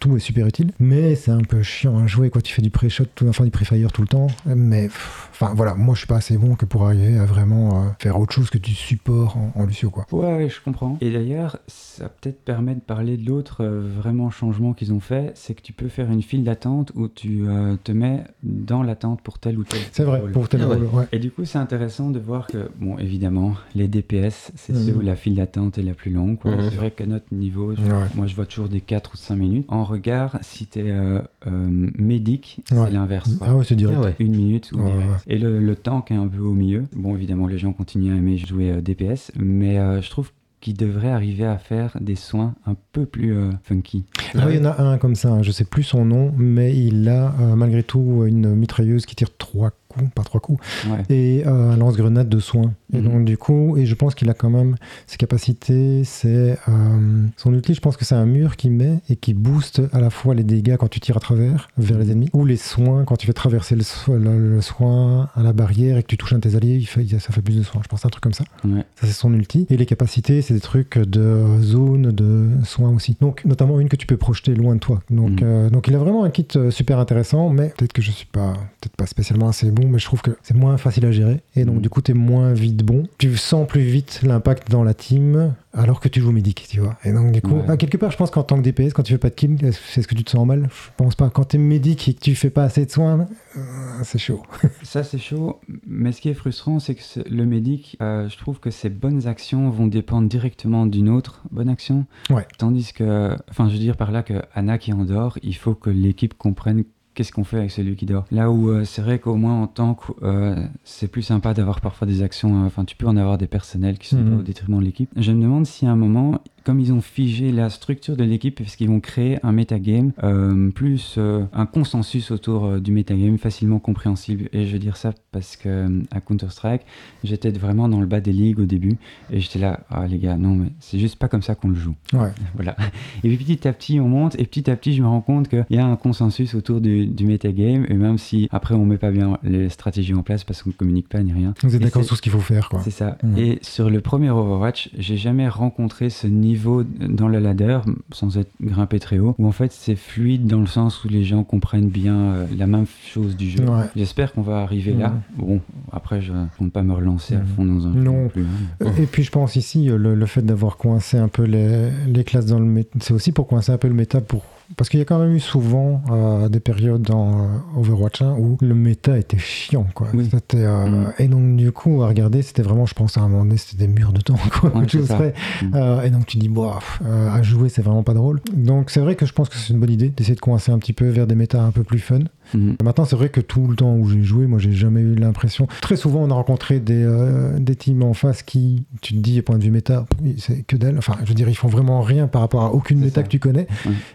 tout est super utile. Mais c'est un peu chiant à jouer, quoi. Tu fais du pré-shot, tout- enfin du pré-fire tout le temps. Mais, enfin voilà, moi je suis pas assez bon que pour arriver à vraiment euh, faire autre chose que du support en, en Lucio, quoi. Ouais, ouais, je comprends. Et d'ailleurs, ça peut-être permet de parler de l'autre euh, vraiment changement qu'ils ont fait, c'est que tu peux faire une file d'attente où tu euh, te mets dans l'attente pour tel ou tel. C'est vrai, rôle. pour tel Ah rôle, ouais. Et du coup, c'est intéressant de voir que, bon, évidemment, les DPS, c'est Mhm. ceux où la file d'attente est la plus longue. quoi. Mhm. C'est vrai qu'à notre niveau, je- Ouais. moi, je vois toujours des 4 ou 5 minutes. En regard, si t'es euh, euh, médic, c'est Ouais. l'inverse. Ah ouais, c'est direct. Ah ouais. Une minute ou Ouais, direct. ouais. Et le, le tank est un peu au milieu. Bon, évidemment, les gens continuent à aimer jouer euh, DPS, mais euh, je trouve qu'il devrait arriver à faire des soins un peu plus euh, funky. Ah oui, il y en a un comme ça, hein, je sais plus son nom, mais il a euh, malgré tout une mitrailleuse qui tire trois coups, pas trois coups, Ouais. et euh, un lance-grenade de soin. Et Mhm. donc du coup, et je pense qu'il a quand même ses capacités, c'est euh, son outil, je pense que c'est un mur qui met et qui booste à la fois les dégâts quand tu tires à travers vers les ennemis, ou les soins quand tu fais traverser le, so- le- le soin à la barrière et que tu touches un de tes alliés, il fait, ça fait plus de soins. Je pense à un truc comme ça. Ouais. Ça, c'est son ulti. Et les capacités, c'est c'est des trucs de zone, de soins aussi. Donc, notamment une que tu peux projeter loin de toi. Donc, Mhm. euh, donc il a vraiment un kit euh, super intéressant, mais peut-être que je suis pas, peut-être pas spécialement assez bon, mais je trouve que c'est moins facile à gérer. Et donc, Mhm. du coup, tu es moins vite bon. Tu sens plus vite l'impact dans la team alors que tu joues médic, tu vois. Et donc, du coup, Ouais. quelque part, je pense qu'en tant que DPS, quand tu fais pas de kill, est-ce c'est ce que tu te sens mal Je pense pas. Quand tu es médic et que tu fais pas assez de soins, euh, c'est chaud. Ça, c'est chaud. Mais ce qui est frustrant, c'est que le médic, euh, je trouve que ses bonnes actions vont dépendre directement d'une autre bonne action. Ouais. Tandis que, enfin, je veux dire par là que Anna qui en dort, il faut que l'équipe comprenne qu'est-ce qu'on fait avec celui qui dort? Là où euh, c'est vrai qu'au moins en tant que euh, c'est plus sympa d'avoir parfois des actions, euh, enfin, tu peux en avoir des personnels qui sont Mhm. pas au détriment de l'équipe. Je me demande si à un moment, comme ils ont figé la structure de l'équipe, est-ce qu'ils vont créer un metagame euh, plus euh, un consensus autour euh, du metagame facilement compréhensible. Et je veux dire ça parce que euh, à Counter-Strike, j'étais vraiment dans le bas des ligues au début et j'étais là, ah les gars, non mais c'est juste pas comme ça qu'on le joue. Ouais. Voilà. Et puis petit à petit, on monte et petit à petit, je me rends compte qu'il y a un consensus autour du, du metagame. Et même si après, on met pas bien les stratégies en place parce qu'on ne communique pas ni rien. Vous êtes d'accord sur ce qu'il faut faire, quoi. C'est ça. Mhm. Et sur le premier Overwatch, j'ai jamais rencontré ce niveau dans le ladder, sans être grimpé très haut, où en fait c'est fluide dans le sens où les gens comprennent bien euh, la même chose du jeu. Ouais. J'espère qu'on va arriver là. Bon, après, je ne compte pas me relancer à Mhm. fond dans un jeu Non. plus. hein. Et puis je pense ici, euh, le, le fait d'avoir coincé un peu les, les classes dans le méta, c'est aussi pour coincer un peu le méta pour... Parce qu'il y a quand même eu souvent euh, des périodes dans euh, Overwatch 1 où le méta était chiant, quoi. Oui. Euh, Mm. Et donc du coup, à regarder, c'était vraiment, je pense à un moment donné, c'était des murs de temps, quoi. Ouais, serais- Mm. et donc tu dis, euh, à jouer, c'est vraiment pas drôle. Donc c'est vrai que je pense que c'est une bonne idée d'essayer de coincer un petit peu vers des méta un peu plus fun. Mhm. Maintenant, c'est vrai que tout le temps où j'ai joué, moi, j'ai jamais eu l'impression. Très souvent, on a rencontré des, euh, des teams en face qui, tu te dis, point de vue méta, c'est que dalle. Enfin, je veux dire, ils font vraiment rien par rapport à aucune méta ça. que tu connais.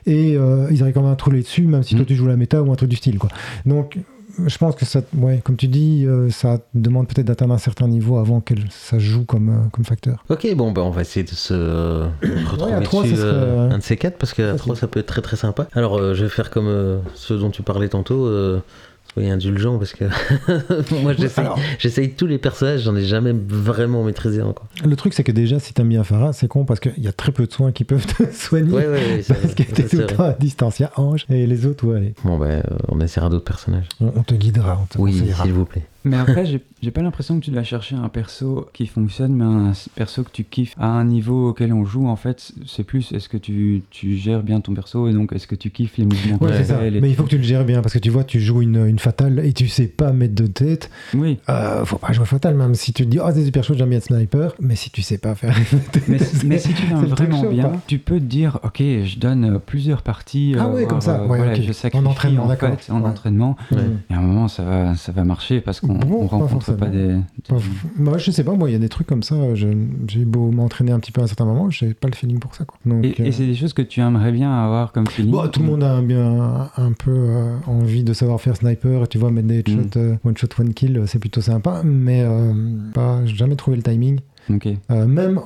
Et euh, ils arrivent quand même à troller dessus, même si toi, Mhm. tu joues la méta ou un truc du style, quoi. Donc, je pense que ça, ouais, comme tu dis, euh, ça demande peut-être d'atteindre un certain niveau avant que ça joue comme, euh, comme facteur. Ok, bon, bah, on va essayer de se euh, retrouver à trois, dessus ce serait, ouais. un de ces quatre, parce Facile. trois, ça peut être très très sympa. Alors, je vais faire comme ceux dont tu parlais tantôt. Soyez indulgents, parce que moi, j'essaye tous les personnages, j'en ai jamais vraiment maîtrisé encore. le truc, c'est que déjà, si t'aimes bien Farah, c'est con parce qu'il y a très peu de soins qui peuvent te soigner. Ouais, ouais, ouais, ça- Parce que t'es tout le temps à distance. Il y a Ange et les autres, ouais, allez. Bon, bah, euh, on essaiera d'autres personnages. On, on te guidera, on te Oui, s'il vous plaît. Mais après, j'ai pas l'impression que tu dois chercher un perso qui fonctionne, mais un perso que tu kiffes à un niveau auquel on joue. En fait, c'est plus est-ce que tu, tu gères bien ton perso et donc est-ce que tu kiffes les mouvements Ouais, c'est ça. les- Mais il faut que tu le gères bien parce que tu vois, tu joues une, une fatale et tu sais pas mettre de tête. Oui, Euh, faut pas jouer fatale, même si tu te dis, oh, c'est super chaud, j'aime bien être sniper. Mais si tu sais pas faire. mais, mais si tu l'aimes vraiment chaud, bien, tu peux te dire ok, je donne euh, plusieurs parties. Ah euh, ouais, comme voire, ça, euh, ouais, voilà, ok. je sacrifie En entraînement, en fait, en Ouais. entraînement. Ouais. Et à un moment, ça va, ça va marcher parce qu'on Bon, on pas rencontre pas des. Moi, je sais pas, moi, il y a des trucs comme ça. J'ai beau m'entraîner un petit peu à un certain moment, j'ai pas le feeling pour ça. Quoi. Donc, Et, euh, et c'est des choses que tu aimerais bien avoir comme feeling. bon, tout le monde a un, bien, un peu euh, envie de savoir faire sniper, tu vois, mettre des Mm. headshots, euh, one shot, one kill, c'est plutôt sympa, mais pas, jamais trouvé le timing. Euh, même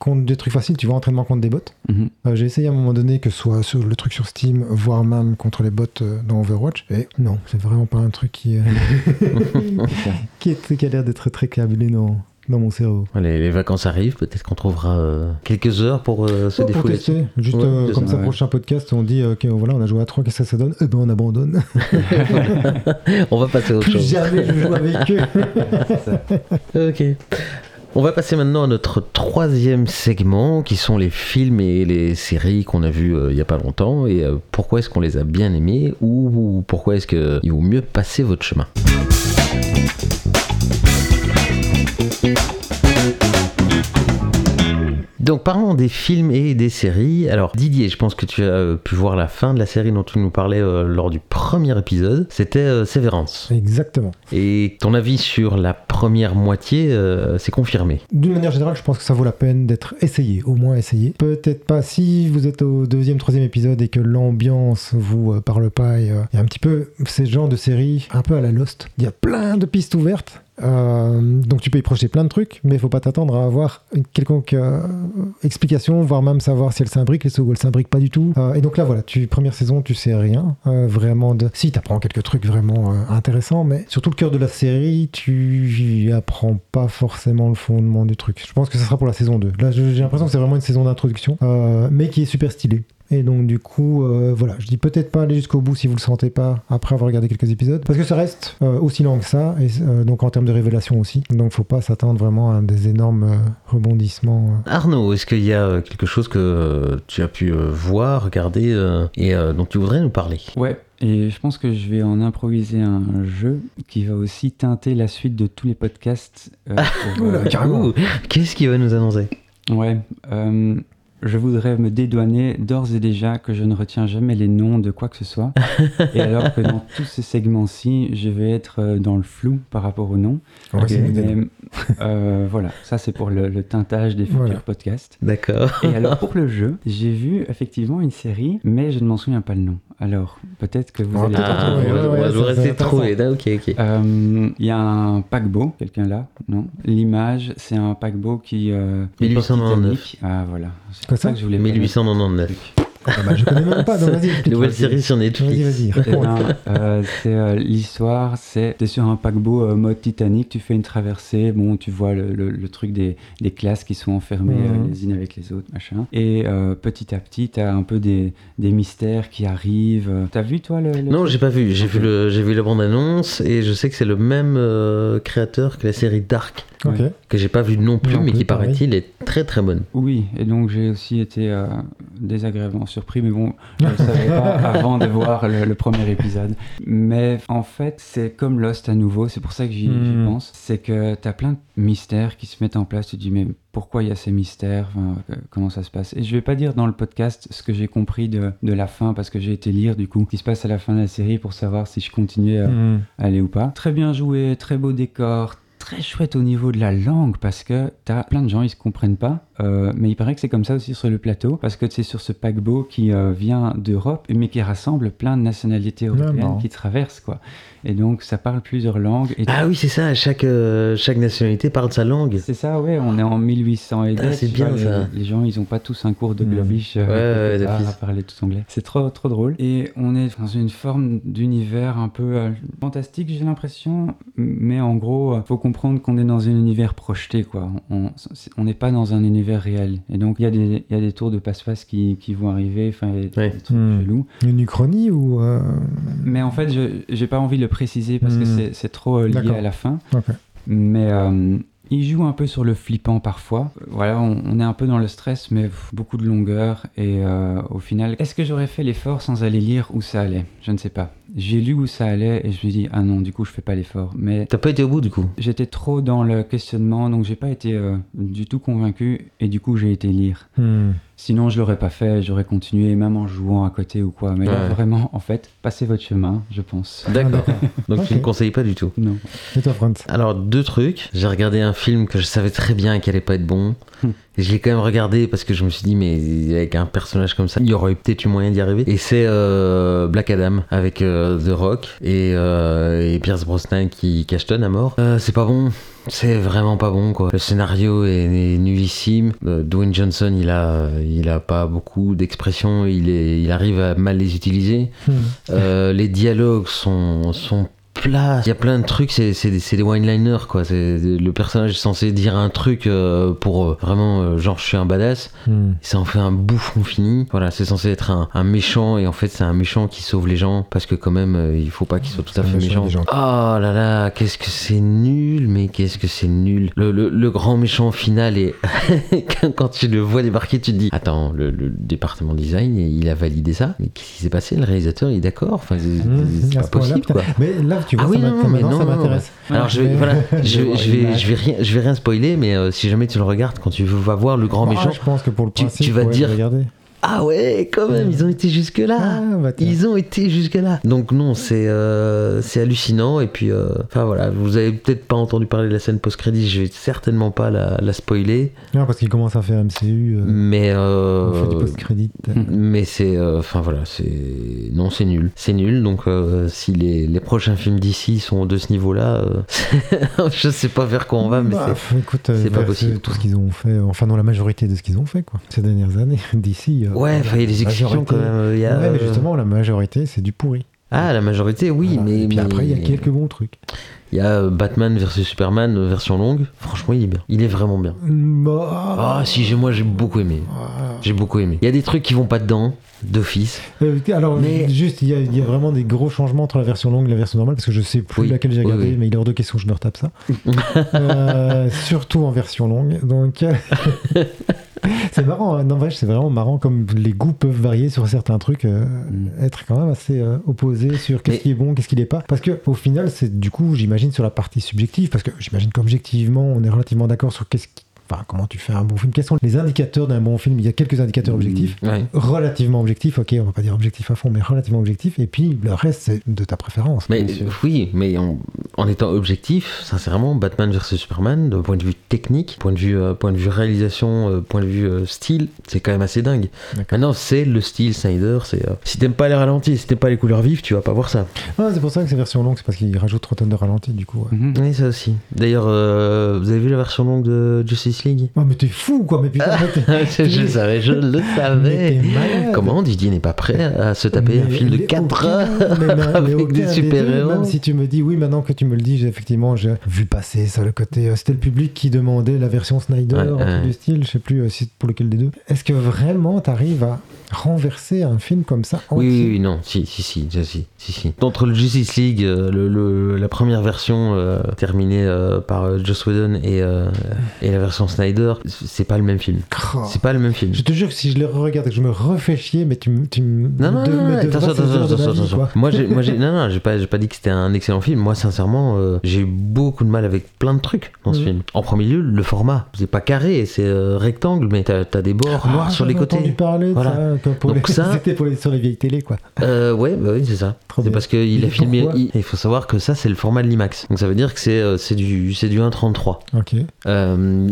contre des trucs faciles, tu vois, entraînement contre des bots. Mhm. Euh, j'ai essayé à un moment donné que ce soit sur le truc sur Steam, voire même contre les bots euh, dans Overwatch. Et non, c'est vraiment pas un truc qui, euh, qui, est- qui a l'air d'être très câblé dans, dans mon cerveau. Les, les vacances arrivent, peut-être qu'on trouvera euh, quelques heures pour euh, se Oh, pour défouler. tester, juste Ouais, euh, comme ça, ça, ouais. prochain prochain podcast, on dit, ok, voilà, on a joué à 3, qu'est-ce que ça donne? Eh ben, on abandonne. On va passer à autre Plus chose. jamais je joue avec eux. Ok. On va passer maintenant à notre troisième segment, qui sont les films et les séries qu'on a vus euh, il y a pas longtemps, et euh, pourquoi est-ce qu'on les a bien aimés, ou, ou pourquoi est-ce qu'il vaut mieux passer votre chemin? Donc parlons des films et des séries. Alors Didier, je pense que tu as euh, pu voir la fin de la série dont tu nous parlais euh, lors du premier épisode. C'était euh, Severance. Exactement. Et ton avis sur la première moitié, euh, c'est confirmé. D'une manière générale, je pense que ça vaut la peine d'être essayé, au moins essayé. Peut-être pas si vous êtes au deuxième, troisième épisode et que l'ambiance vous parle pas. et, Il y a un petit peu ces genres de séries, un peu à la Lost. Il y a plein de pistes ouvertes. Euh, donc tu peux y projeter plein de trucs, mais il faut pas t'attendre à avoir une quelconque euh, explication, voire même savoir si elle s'imbrique, ou elle s'imbrique pas du tout. Euh, et donc là, voilà, tu première saison, tu sais rien vraiment de. Si, tu apprends quelques trucs vraiment intéressants, mais surtout le cœur de la série, tu apprends pas forcément le fondement du truc. Je pense que ce sera pour la saison 2. Là, j'ai l'impression que c'est vraiment une saison d'introduction, mais qui est super stylée. Et donc du coup, euh, voilà, je dis peut-être pas aller jusqu'au bout si vous le sentez pas après avoir regardé quelques épisodes, parce que ça reste euh, aussi lent que ça, et euh, donc en termes de révélation aussi. Donc faut pas s'attendre vraiment à des énormes euh, rebondissements. euh. Arnaud, est-ce qu'il y a quelque chose que euh, tu as pu euh, voir, regarder euh, et euh, dont tu voudrais nous parler? Ouais, et je pense que je vais en improviser un jeu qui va aussi teinter la suite de tous les podcasts. euh, pour, euh, Qu'est-ce qu'il va nous annoncer? Ouais, euh, je voudrais me dédouaner d'ores et déjà que je ne retiens jamais les noms de quoi que ce soit. et alors que dans tous ces segments-ci, je vais être euh, dans le flou par rapport aux noms. De Mais, euh, voilà, ça c'est pour le, le teintage des futurs Voilà. podcasts. D'accord. Et alors pour le jeu, j'ai vu effectivement une série, mais je ne m'en souviens pas le nom. Alors peut-être que vous Ah, allez Ah, Ouais, ouais, ouais, ok, ok. Euh, Il y a un paquebot, quelqu'un là Non? L'image, c'est un paquebot qui. Euh, qui porte 1899. Titanic. Ah voilà. Quoi ça que je voulais. pas mettre 1899. Ah bah, je connais même pas, donc. Nouvelle série sur Netflix. Vas-y, vas-y. Eh ben, euh, c'est euh, l'histoire, c'est t'es sur un paquebot euh, mode Titanic, tu fais une traversée, bon, tu vois le, le- le truc des, des classes qui sont enfermées Mhm. euh, les unes avec les autres, machin. Et euh, petit à petit, t'as un peu des, des mystères qui arrivent. T'as vu toi le, le Non, j'ai pas vu. J'ai vu le, j'ai vu la bande annonce et je sais que c'est le même euh, créateur que la série Dark Ok. que j'ai pas vu non plus, Non mais plus, qui paraît-il est très très bonne. Oui, et donc j'ai aussi été euh, désagréablement surpris, mais bon, je ne le savais pas avant de voir le, le premier épisode. Mais en fait, c'est comme Lost à nouveau, c'est pour ça que j'y Hmm. pense. C'est que tu as plein de mystères qui se mettent en place. Tu te dis, mais pourquoi il y a ces mystères? Enfin, Comment ça se passe? Et je vais pas dire dans le podcast ce que j'ai compris de, de la fin, parce que j'ai été lire du coup ce qui se passe à la fin de la série pour savoir si je continuais à, Hmm. aller ou pas. Très bien joué, très beau décor, très chouette au niveau de la langue parce que t'as plein de gens ils se comprennent pas, euh, mais il paraît que c'est comme ça aussi sur le plateau parce que c'est sur ce paquebot qui euh, vient d'Europe mais qui rassemble plein de nationalités européennes marrant. qui traversent quoi. Et donc ça parle plusieurs langues. Et Ah oui, c'est ça. Chaque euh, chaque nationalité parle sa langue. c'est ça, ouais, on est en 1800 et Ah, c'est bien, vois, ça. Les, gens, ils ont pas tous un cours de globish Ouais, ouais, d'office. à parler tout anglais. C'est trop, trop drôle. Et on est dans une forme d'univers un peu fantastique, j'ai l'impression. Mais en gros, faut comprendre qu'on est dans un univers projeté, quoi. On n'est pas dans un univers réel. Et donc, il y, a des- il y a des tours de passe-passe qui, qui vont arriver, enfin, des, Ouais. des trucs chelous. Une uchronie ou. euh, Mais en fait, je j'ai pas envie de le préciser parce que Hmm. c'est- c'est trop euh, lié à la fin. Mais euh, il joue un peu sur le flippant parfois. Voilà, on, on est un peu dans le stress, mais pff, beaucoup de longueur. Et euh, au final, est-ce que j'aurais fait l'effort sans aller lire où ça allait? Je ne sais pas. J'ai lu où ça allait et je me suis dit, ah non, du coup, je fais pas l'effort. Mais T'as pas été au bout du coup j'étais trop dans le questionnement, donc j'ai pas été euh, du tout convaincu. Et du coup, j'ai été lire. hmm. Sinon, je l'aurais pas fait, j'aurais continué, même en jouant à côté ou quoi. Mais là, vraiment, en fait, passez votre chemin, je pense. D'accord. Donc tu Ok. ne conseilles pas du tout. Non. Et toi, Franz? Alors deux trucs. J'ai regardé un film que je savais très bien qu'il allait pas être bon. Je l'ai quand même regardé parce que je me suis dit mais avec un personnage comme ça, il y aurait peut-être eu moyen d'y arriver. Et c'est euh, Black Adam avec euh, The Rock et, euh, et Pierce Brosnan qui cachetonne à mort. C'est pas bon. C'est vraiment pas bon quoi. Le scénario est, est nullissime. Euh, Dwayne Johnson, il a, il a pas beaucoup d'expressions. Il est, il arrive à mal les utiliser. Hmm. Euh, les dialogues sont, sont Il y a plein de trucs, c'est c'est des, c'est des one-liners quoi. C'est- Le personnage est censé dire un truc euh, pour euh, vraiment, euh, genre, je suis un badass. Et ça en fait un bouffon fini. Voilà, c'est censé être un, un méchant et en fait, c'est un méchant qui sauve les gens parce que, quand même, euh, il faut pas qu'il soit tout à C'est fait méchant. Oh là là, qu'est-ce que c'est nul, mais qu'est-ce que c'est nul. Le, le, le grand méchant final est. quand tu le vois débarquer, tu te dis Attends, le, le département design, il a validé ça Mais qu'est-ce qui s'est passé? Le réalisateur, il est d'accord? Enfin, c'est c'est À pas possible quoi. Mais là, tu vois, Ah oui, ça non, mais maintenant, non, ça m'intéresse. Alors je vais, voilà, je, Je vais, je vais rien, je vais rien spoiler, mais euh, si jamais tu le regardes, quand tu vas voir le grand Ah, méchant, je pense que pour le tu- principe, tu vas ouais, dire- regarder. Ah ouais, quand même, ils ont été jusque-là. Ah, bah. Ils ont été jusque-là. Donc non, c'est euh, c'est hallucinant. Et puis, euh, enfin voilà, vous avez peut-être pas entendu parler de la scène post-crédit, je vais certainement pas la, la spoiler. Non, parce qu'il commence à faire MCU. euh, Mais, euh, on fait du post-crédit. mais c'est, euh, enfin voilà, c'est non, c'est nul, c'est nul. Donc euh, si les, les prochains films d'ici sont de ce niveau-là, euh, je sais pas vers quoi on va, mais Bah, c'est écoute, c'est pas possible, Tout quoi. ce qu'ils ont fait, enfin, dans la majorité de ce qu'ils ont fait, quoi, ces dernières années, d'ici. Euh, ouais, enfin, il y a des majorité- quand même. Il y a, Ouais, mais euh, justement, la majorité, c'est du pourri. Ah, la majorité, oui, Voilà. mais Et puis après, il y a quelques bons trucs. Il y a euh, Batman versus Superman version longue. Franchement, il est bien. Il est vraiment bien. Ah si, j'ai- moi j'ai beaucoup aimé. J'ai beaucoup aimé. Il y a des trucs qui vont pas dedans, d'office. Euh, alors, Mais- juste, il y, a, il y a vraiment des gros changements entre la version longue et la version normale, parce que je sais plus Oui, laquelle j'ai regardé, oui. mais il est hors de question que je me retape ça. Euh, surtout en version longue. Donc, c'est marrant, hein. non, c'est vraiment marrant comme les goûts peuvent varier sur certains trucs, euh, Mm. être quand même assez euh, opposés sur qu'est-ce Mais- qui est bon, qu'est-ce qui n'est pas. Parce que au final, c'est du coup, j'imagine, sur la partie subjective, parce que j'imagine qu'objectivement, on est relativement d'accord sur qu'est-ce qui. Enfin, comment tu fais un bon film? Quels sont les indicateurs d'un bon film? Il y a quelques indicateurs objectifs Ouais. relativement objectif, ok, on va pas dire objectif à fond, mais relativement objectif, et puis le reste, c'est de ta préférence. Mais oui, mais en, en étant objectif, sincèrement, Batman versus Superman, d'un point de vue technique, point de vue, euh, point de vue réalisation, euh, point de vue euh, style, c'est quand même assez dingue. Maintenant, c'est le style Snyder. C'est euh, si t'aimes pas les ralentis, si t'aimes pas les couleurs vives, tu vas pas voir ça. Ah, c'est pour ça que c'est version longue, c'est parce qu'il rajoute 3 tonnes de ralenti, du coup. ouais. Mhm. Oui, ça aussi. D'ailleurs, euh, vous avez vu la version longue de Justice League Oh, mais t'es fou, quoi, mais putain, mais je, le savais, je le savais. Comment Didier n'est pas prêt à se taper un film de les- 4 aucun- heures avec des super-héros Même si tu me dis, oui, maintenant que tu me le dis, j'ai effectivement j'ai vu passer ça, le côté. euh, C'était le public qui demandait la version Snyder, Ouais, un truc ouais. du style, je sais plus euh, si c'est pour lequel des deux. Est-ce que vraiment t'arrives à renverser un film comme ça Oui, entier oui, oui, non, si, si, si, si, si. Entre le Justice League, euh, le, le- la première version euh, terminée euh, par Joss Whedon et, euh, et la version Snyder, c'est pas le même film. Oh. C'est pas le même film. Je te jure que si je les regarde et que je me refais chier, mais tu me. Tu me Non, non, de- non, non, attention, attention, de attention. Moi, j'ai, moi, j'ai, non, non, j'ai pas, j'ai pas dit que c'était un excellent film. Moi, sincèrement, euh, j'ai eu beaucoup de mal avec plein de trucs dans ce Mhm. film. En premier lieu, le format. C'est pas carré, c'est euh, rectangle, mais t'as, t'as des bords noirs Ah, sur les j'avais entendu côtés. parler de Voilà. ça, comme pour Donc les- ça- C'était pour les, sur les vieilles télé, quoi. Euh, ouais, bah oui, c'est ça. C'est parce qu'il a filmé. Il, il faut savoir que ça, c'est le format de l'IMAX. Donc ça veut dire que c'est, euh, c'est du, c'est du 1.33. Ok.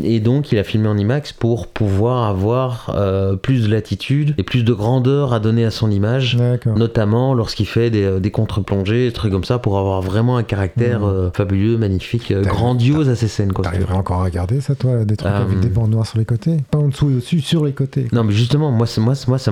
Et donc, il a filmé en IMAX pour pouvoir avoir euh, plus de latitude et plus de grandeur à donner à son image. Notamment lorsqu'il fait des, euh, des contre-plongées, des trucs comme ça, pour avoir vraiment un caractère Mhm. euh, fabuleux, magnifique, grandiose à ses scènes. T'arriverais encore à regarder ça, toi, des trucs avec des bandes noires sur les côtés? Pas en dessous et au-dessus, sur les côtés. Non, mais justement, moi, ça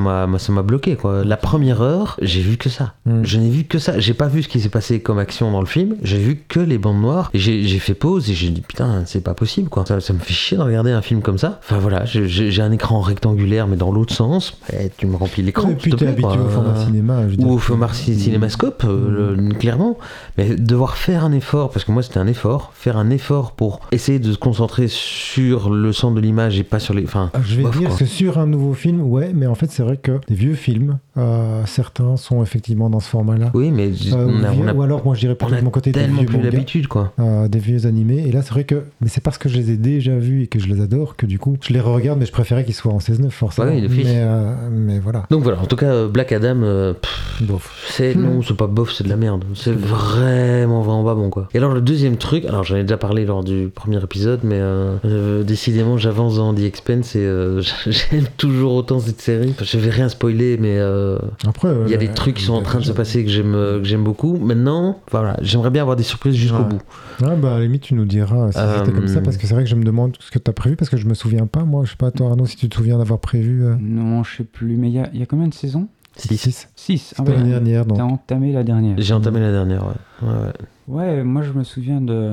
m'a, bloqué. Quoi. La première heure, j'ai vu que ça. Mm. Je n'ai vu que ça. J'ai pas vu ce qui s'est passé comme action dans le film. J'ai vu que les bandes noires. Et j'ai, fait pause et j'ai dit putain, c'est pas possible quoi. Ça, ça me fait chier de regarder un film comme ça. Enfin voilà, j'ai, un écran rectangulaire mais dans l'autre sens. Eh, tu me remplis l'écran. Et puis t'es habitué quoi. au format cinéma. je veux dire. Ou au format ci- cinémascope, euh, le- clairement. Mais devoir faire un effort, parce que moi c'était un effort, faire un effort pour essayer de se concentrer sur le centre de l'image et pas sur les. Enfin, Ah, Je vais dire quoi. que sur un nouveau film, ouais, mais en fait, c'est vrai que les vieux films, euh, certains sont effectivement dans ce format-là. oui, mais Euh, on a, ou, on a- ou alors, moi, je dirais de mon côté des vieux plus mangas, l'habitude quoi. euh, des vieux animés. Et là, c'est vrai que, mais c'est parce que je les ai déjà vus et que je les adore que du coup, je les regarde, mais je préférais qu'ils soient en 16-9 forcément. Ouais, oui, d'office. mais, euh, mais voilà. Donc voilà, en tout cas, euh, Black Adam, euh, pff, Bof. c'est Hmm. non, c'est pas bof, c'est de la merde. C'est vraiment, vraiment pas bon quoi. Et alors le deuxième truc, alors j'en ai déjà parlé lors du premier épisode, mais euh, euh, décidément j'avance dans The Expense et euh, j'aime toujours autant cette série. Je vais rien spoiler, mais euh, Après, il y a des trucs qui sont en train de se passer que j'aime, que j'aime beaucoup. Maintenant, voilà, j'aimerais bien avoir des surprises jusqu'au Ouais. bout. Ah bah à la limite tu nous diras si c'était comme ça parce que c'est vrai que je me demande ce que tu as prévu? Parce que je me souviens pas moi je sais pas toi Arnaud si tu te souviens d'avoir prévu euh, Non, je sais plus, mais il y a, il y a combien de saisons? Six. 6 6. c'était l'année dernière donc T'as entamé la dernière. J'ai entamé la dernière, ouais. Ouais, ouais. Ouais, moi je me souviens de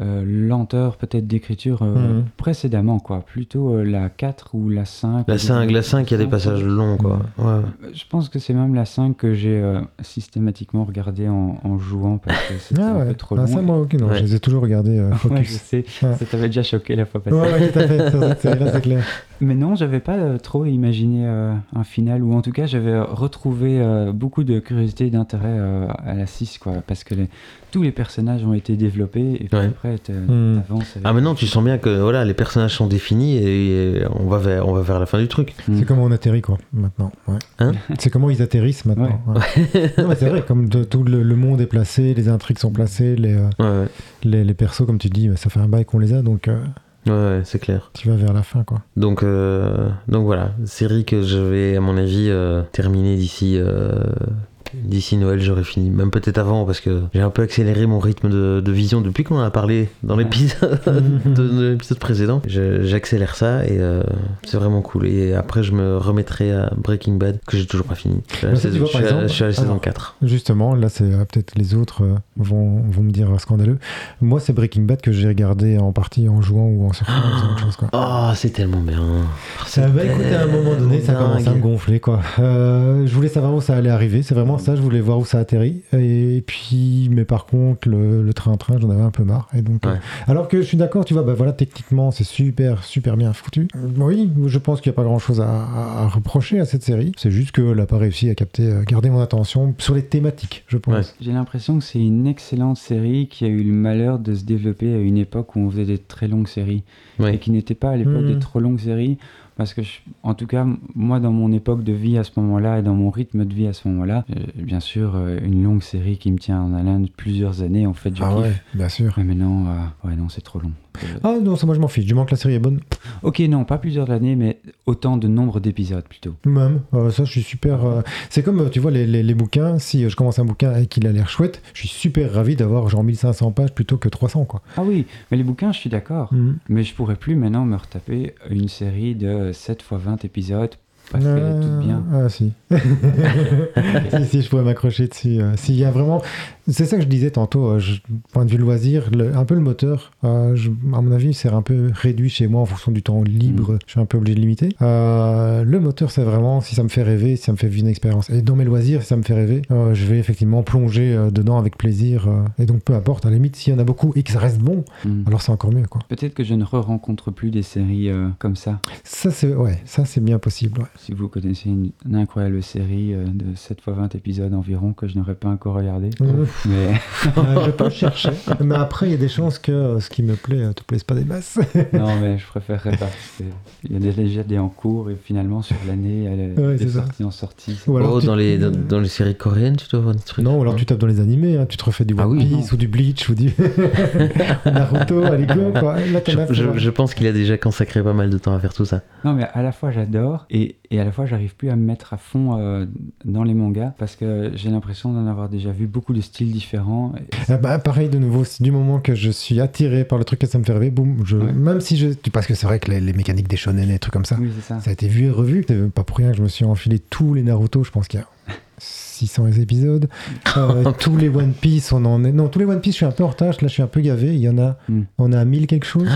euh, lenteur peut-être d'écriture euh, Mhm. précédemment, quoi. Plutôt euh, la 4 ou la 5. La 5, la 5, il y a des passages longs, quoi. Ouais. Je pense que c'est même la 5 que j'ai euh, systématiquement regardé en, en jouant parce que c'était ah un ouais peu trop Ah, long. ça moi ok non Ouais. je les ai toujours regardés euh, Ouais, je focus sais, Ouais. ça t'avait déjà choqué la fois passée. ouais, ouais, tout à fait c'est clair Mais non, j'avais pas euh, trop imaginé euh, un final, ou en tout cas, j'avais retrouvé euh, beaucoup de curiosité et d'intérêt euh, à la 6, quoi, parce que les- tous les personnages ont été développés, et puis Ouais. après, Hmm. t'avances avec- Ah maintenant tu sens bien que voilà les personnages sont définis et on va vers on va vers la fin du truc. Hmm. C'est comment on atterrit, quoi, maintenant. ouais. Hein c'est comment ils atterrissent maintenant. ouais. non, mais c'est vrai, comme de- tout le, le monde est placé, les intrigues sont placées, les, euh, Ouais ouais, les, les persos, comme tu dis, ça fait un bail qu'on les a, donc euh, ouais, ouais, c'est clair. tu vas vers la fin, quoi. Donc euh, donc voilà, série que je vais à mon avis euh, terminer d'ici euh, d'ici Noël, j'aurai fini. Même peut-être avant parce que j'ai un peu accéléré mon rythme de, de vision depuis qu'on en a parlé dans l'épisode de, de l'épisode précédent. J'accélère ça et euh, c'est vraiment cool. Et après je me remettrai à Breaking Bad que j'ai toujours pas fini. Je suis à la ça, saison- vois, par je suis à- exemple, je suis à la saison alors, 4. Justement, là, c'est euh, peut-être les autres euh, vont, vont me dire scandaleux. Moi, c'est Breaking Bad que j'ai regardé en partie en jouant ou en surfant, quoi. Oh, c'est tellement bien. Ça va écouter à un moment donné, ça commence à me gonfler quoi. Euh, je voulais savoir où ça allait arriver, c'est vraiment ça, je voulais voir où ça atterrit. Et puis, mais par contre, le le train-train, j'en avais un peu marre. Et donc, euh, alors que je suis d'accord, tu vois, bah voilà, techniquement, c'est super, super bien foutu. Euh, Oui, je pense qu'il n'y a pas grand-chose à, à- à reprocher à cette série. C'est juste qu'elle n'a pas réussi à capter, garder mon attention sur les thématiques, je pense. Ouais. J'ai l'impression que c'est une excellente série qui a eu le malheur de se développer à une époque où on faisait des très longues séries. Ouais. Et qui n'était pas à l'époque des trop longues séries. Parce que, je- en tout cas, moi, dans mon époque de vie à ce moment-là et dans mon rythme de vie à ce moment-là, euh, bien sûr, euh, une longue série qui me tient en haleine plusieurs années, en fait, je Ah kiffe. ouais, bien sûr. Mais maintenant, euh, ouais, non, c'est trop long. Ah non, ça moi je m'en fiche, du moment que la série est bonne. Ok, non, pas plusieurs années, mais autant de nombre d'épisodes plutôt. Même, euh, ça je suis super. euh, C'est comme, tu vois, les, les- les bouquins, si je commence un bouquin et qu'il a l'air chouette, je suis super ravi d'avoir genre 1500 pages plutôt que 300, quoi. Ah oui, mais les bouquins, je suis d'accord. Mais je pourrais plus maintenant me retaper une série de 7 x 20 épisodes parce qu'elle est toute bien. Ah si. si, si, je pourrais m'accrocher dessus. euh, S'il y a vraiment... C'est ça que je disais tantôt, euh, je- point de vue loisir, le- un peu le moteur, euh, je- à mon avis, c'est un peu réduit chez moi en fonction du temps libre, Mm. je suis un peu obligé de limiter. Euh, le moteur, c'est vraiment si ça me fait rêver, si ça me fait vivre une expérience. Et dans mes loisirs, si ça me fait rêver, euh, je vais effectivement plonger euh, dedans avec plaisir. euh, et donc peu importe, à la limite, s'il y en a beaucoup et que ça reste bon, Hmm. alors c'est encore mieux. quoi. Peut-être que je ne re-rencontre plus des séries euh, comme ça. Ça, c'est ouais, ça bien possible. ouais. Si vous connaissez une, une incroyable série euh, de 7 x 20 épisodes environ que je n'aurais pas encore regardé. Mais Euh, je peux chercher. Mais après, il y a des chances que euh, ce qui me plaît euh, te plaise pas des masses. non, mais je préférerais pas. Il y a des- déjà des en cours et finalement sur l'année, elle est Ouais, ça. sorties en sortie. Ou alors oh, tu- dans, les, dans, dans les séries coréennes, tu dois voir des trucs. Non, ou alors tu tapes dans les animés, hein, tu te refais du One Ah oui, Piece ou du Bleach ou du Naruto, allez go quoi. Là, je- je pense qu'il a déjà consacré pas mal de temps à faire tout ça. Non, mais à la fois j'adore et, et à la fois j'arrive plus à me mettre à fond euh, dans les mangas parce que j'ai l'impression d'en avoir déjà vu beaucoup de styles différents. Ah bah, pareil de nouveau, du moment que je suis attiré par le truc que ça me fait rêver, boum, je... Ouais. même si je... Parce que c'est vrai que les, les mécaniques des shonen et des trucs comme ça, Oui, ça. ça a été vu et revu. C'est pas pour rien que je me suis enfilé tous les Naruto, je pense qu'il y a 600 épisodes. Euh, tous les One Piece, on en est... Non, tous les One Piece, je suis un peu en retard, là je suis un peu gavé, il y en a... Mm. On a 1000 quelque chose.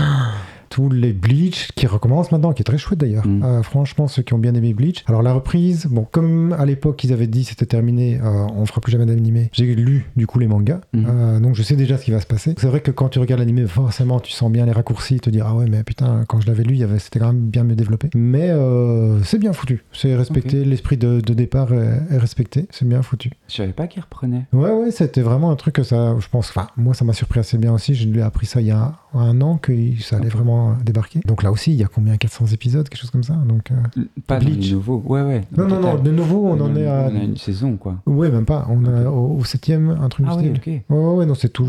Tous les Bleach qui recommencent maintenant, qui est très chouette d'ailleurs. Mm. Euh, franchement, ceux qui ont bien aimé Bleach. Alors la reprise, bon, comme à l'époque ils avaient dit c'était terminé, euh, on fera plus jamais d'animé. J'ai lu du coup les mangas, Mm. Euh, donc je sais déjà ce qui va se passer. C'est vrai que quand tu regardes l'animé, forcément tu sens bien les raccourcis, te dire ah ouais mais putain quand je l'avais lu, c'était quand même bien mieux développé. Mais euh, c'est bien foutu, c'est respecté, l'esprit de, de départ est, est respecté, c'est bien foutu. Je savais pas qu'il reprenait. Ouais, ouais, c'était vraiment un truc que ça, je pense, enfin, moi, ça m'a surpris assez bien aussi. Je lui ai appris ça il y a un, un an que ça allait vraiment euh, débarquer. Donc là aussi, il y a combien 400 épisodes, quelque chose comme ça. Donc, euh, Pas Bleach. nouveaux. Ouais, ouais. Non, non, non, de nouveau, on en est à. On a une saison, quoi. Ouais, même pas. On Ok. au, au septième, un truc Ah du oui, style. ok. Ouais, ouais, ouais, non, c'est tout,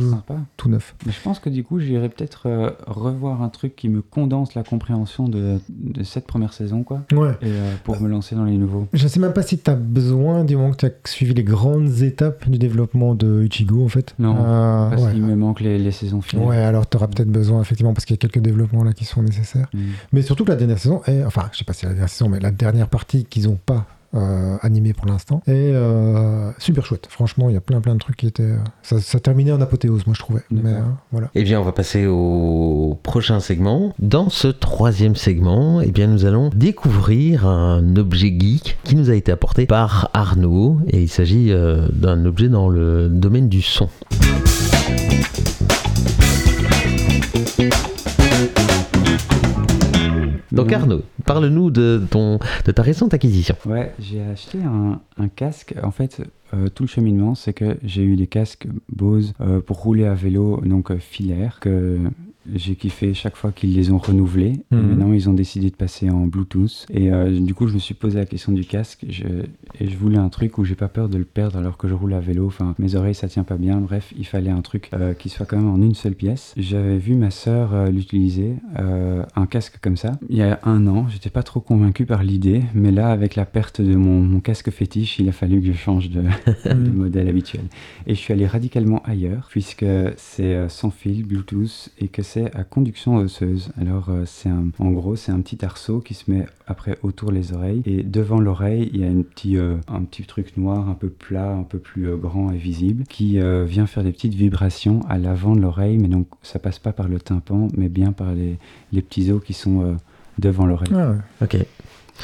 tout neuf. Mais je pense que du coup, j'irai peut-être euh, revoir un truc qui me condense la compréhension de, de cette première saison, quoi. Ouais. Et euh, pour me lancer dans les nouveaux. Je sais même pas si tu as besoin, du moment que tu as suivi les grandes étapes du développement de Ichigo, en fait. Non, Parce ouais. qu'il me manque les, les saisons finales. Ouais, alors tu auras peut-être besoin, effectivement, parce qu'il y a quelques développements là qui sont nécessaires. Mm. Mais surtout que la dernière saison est, enfin, je sais pas si c'est la dernière saison, mais la dernière partie qu'ils ont pas euh, animée pour l'instant est euh, super chouette. Franchement, il y a plein plein de trucs qui étaient. euh, ça, ça terminait en apothéose, moi je trouvais. Mais euh, voilà. Eh bien, on va passer au prochain segment. Dans ce troisième segment, eh bien, nous allons découvrir un objet geek qui nous a été apporté par Arnaud. Et il s'agit d'un objet dans le domaine du son. Donc bon. Arnaud, parle-nous de, ton, de ta récente acquisition. Ouais, j'ai acheté un, un casque. En fait, euh, tout le cheminement, c'est que j'ai eu des casques Bose euh, pour rouler à vélo, donc euh, filaires, que j'ai kiffé chaque fois qu'ils les ont renouvelés. Et Mhm. maintenant, ils ont décidé de passer en Bluetooth. Et euh, du coup, je me suis posé la question du casque. Je, et je voulais un truc où j'ai pas peur de le perdre alors que je roule à vélo. Enfin, mes oreilles, ça tient pas bien. Bref, il fallait un truc euh, qui soit quand même en une seule pièce. J'avais vu ma sœur euh, l'utiliser, un casque comme ça, il y a un an. J'étais pas trop convaincu par l'idée, mais là, avec la perte de mon, mon casque fétiche, il a fallu que je change de, de modèle habituel. Et je suis allé radicalement ailleurs, puisque c'est sans fil, Bluetooth, et que c'est à conduction osseuse. Alors, euh, c'est un- en gros, c'est un petit arceau qui se met après autour les oreilles, et devant l'oreille, il y a petit, euh, un petit truc noir, un peu plat, un peu plus euh, grand et visible, qui vient faire des petites vibrations à l'avant de l'oreille, mais donc ça passe pas par le tympan, mais bien par les, les petits os qui sont devant l'oreille. Ah. Ok.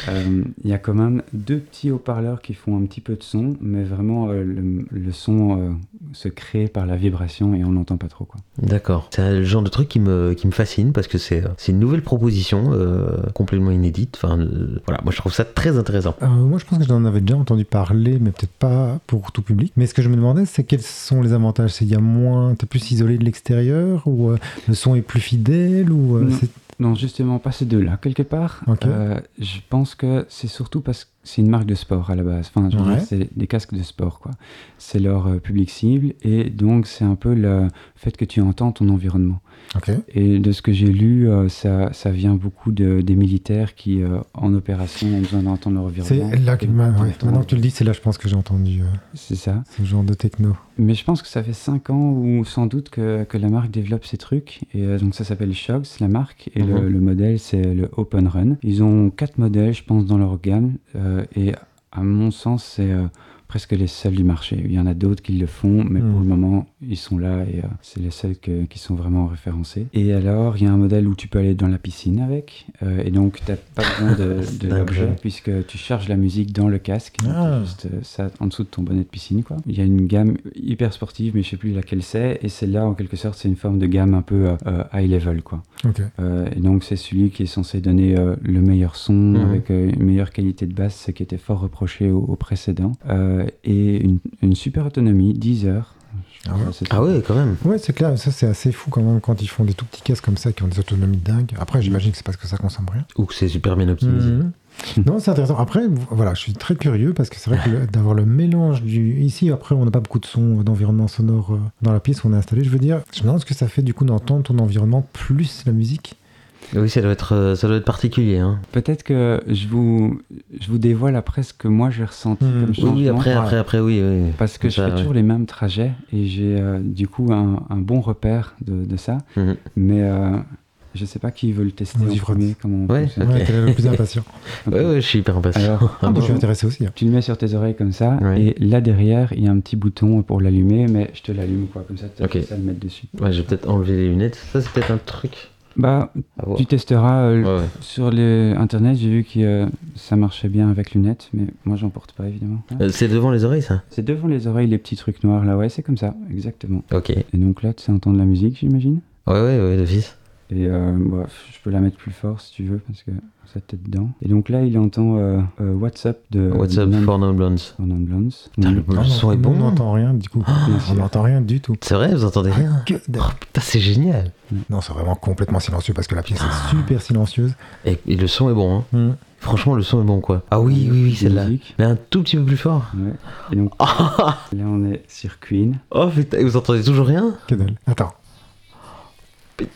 Euh, Il y a quand même deux petits haut-parleurs qui font un petit peu de son, mais vraiment euh, le, le son euh, se crée par la vibration et on n'entend pas trop. Quoi. D'accord. C'est le genre de truc qui me, qui me fascine parce que c'est c'est une nouvelle proposition euh, complètement inédite. Enfin, euh, voilà, moi je trouve ça très intéressant. Euh, moi, je pense que j'en avais déjà entendu parler, mais peut-être pas pour tout public. Mais ce que je me demandais, c'est quels sont les avantages? C'est il y a moins, t'es plus isolé de l'extérieur ou euh, le son est plus fidèle ou euh, Non. justement, pas ces deux-là, quelque part. Euh, je pense que c'est surtout parce que c'est une marque de sport à la base. Enfin, Ouais. c'est des casques de sport, quoi. C'est leur euh, public cible et donc c'est un peu le fait que tu entends ton environnement. Et de ce que j'ai lu, euh, ça, ça vient beaucoup de, des militaires qui, euh, en opération, ont besoin d'entendre leur C'est environnement. là que ma- ouais, maintenant que tu le dis, c'est là, je pense que j'ai entendu euh, ça. ce genre de techno. Mais je pense que ça fait 5 ans ou sans doute que, que la marque développe ces trucs. Et euh, donc ça s'appelle Shogs, la marque. Et le, Mhm. le modèle, c'est le Open Run. Ils ont quatre modèles, je pense, dans leur gamme. euh, et à mon sens, c'est presque les seuls du marché. Il y en a d'autres qui le font, mais pour le moment, ils sont là et euh, c'est les seuls que- qui sont vraiment référencés. Et alors, il y a un modèle où tu peux aller dans la piscine avec. euh, et donc, tu n'as pas besoin de, l'objet puisque tu charges la musique dans le casque. Ah. juste euh, ça en dessous de ton bonnet de piscine. Quoi. Il y a une gamme hyper sportive, mais je sais plus laquelle c'est. Et celle-là, en quelque sorte, c'est une forme de gamme un peu euh, high level. Quoi. Ok. Euh, et donc, c'est celui qui est censé donner le meilleur son Mhm. avec une meilleure qualité de basse, ce qui était fort reproché au, au précédent. Euh, et une, une super autonomie, 10 heures. Ah ouais Ah ouais, quand même. Ouais, c'est clair. Ça, c'est assez fou quand même quand ils font des tout petits casques comme ça qui ont des autonomies dingues. Après, j'imagine que c'est parce que ça consomme rien. Ou que c'est super bien optimisé. Mhm. Non, c'est intéressant. Après, voilà, je suis très curieux parce que c'est vrai que d'avoir le mélange du. Ici, après, on n'a pas beaucoup de son d'environnement sonore euh, dans la pièce où on est installé. Je veux dire, je me demande ce que ça fait du coup d'entendre ton environnement plus la musique. Oui, ça doit être, euh, ça doit être particulier. Hein. Peut-être que je vous, je vous dévoile après ce que moi j'ai ressenti comme Oui, Oui, changement. oui, après, après, après, oui. oui. Parce que je fais ouais. toujours les mêmes trajets et j'ai euh, du coup un, un bon repère de, de ça. Mhm. Mais euh, je sais pas qui veut le tester Vas-y, en premier. Comment on Ouais, fonctionne. Ok. Ouais, t'es le plus impatient. Ok. Ouais, ouais, je suis hyper impatient. Alors, Ah, je suis tu- intéressé aussi. hein. tu le mets sur tes oreilles comme ça Ouais. et là derrière il y a un petit bouton pour l'allumer, mais je te l'allume quoi, comme ça tu as Ok. ça le mettre dessus. Ouais, je vais peut-être enlever les lunettes. Ça, c'est peut-être un truc Bah, voir. tu testeras euh, Ouais, ouais. sur les internet. J'ai vu que euh, ça marchait bien avec lunettes, mais moi j'en porte pas évidemment. Euh, c'est devant les oreilles, ça C'est devant les oreilles les petits trucs noirs là, ouais, c'est comme ça, exactement. Ok. Ouais, Et donc là, tu sais entendre la musique, j'imagine? ouais, ouais, d'office. Et euh, bah, je peux la mettre plus fort si tu veux, parce que ça t'est dedans. Et donc là, il entend euh, euh, WhatsApp de What's de up Non- for non blondes for Non Blondes. Putain, le, Non, son non, est bon. On n'entend rien du coup. bien on n'entend rien du tout. C'est vrai, vous entendez rien Que dalle. Oh, putain, c'est génial. Non, c'est vraiment complètement silencieux parce que la pièce est super silencieuse. Et, et le son est bon, hein. Mhm. Franchement, le son est bon, quoi. Ah oui, oui, oui, de celle-là. Mais un tout petit peu plus fort. Ouais. Et donc là, on est sur Queen. Oh putain, et vous entendez toujours rien? Que dalle. Attends.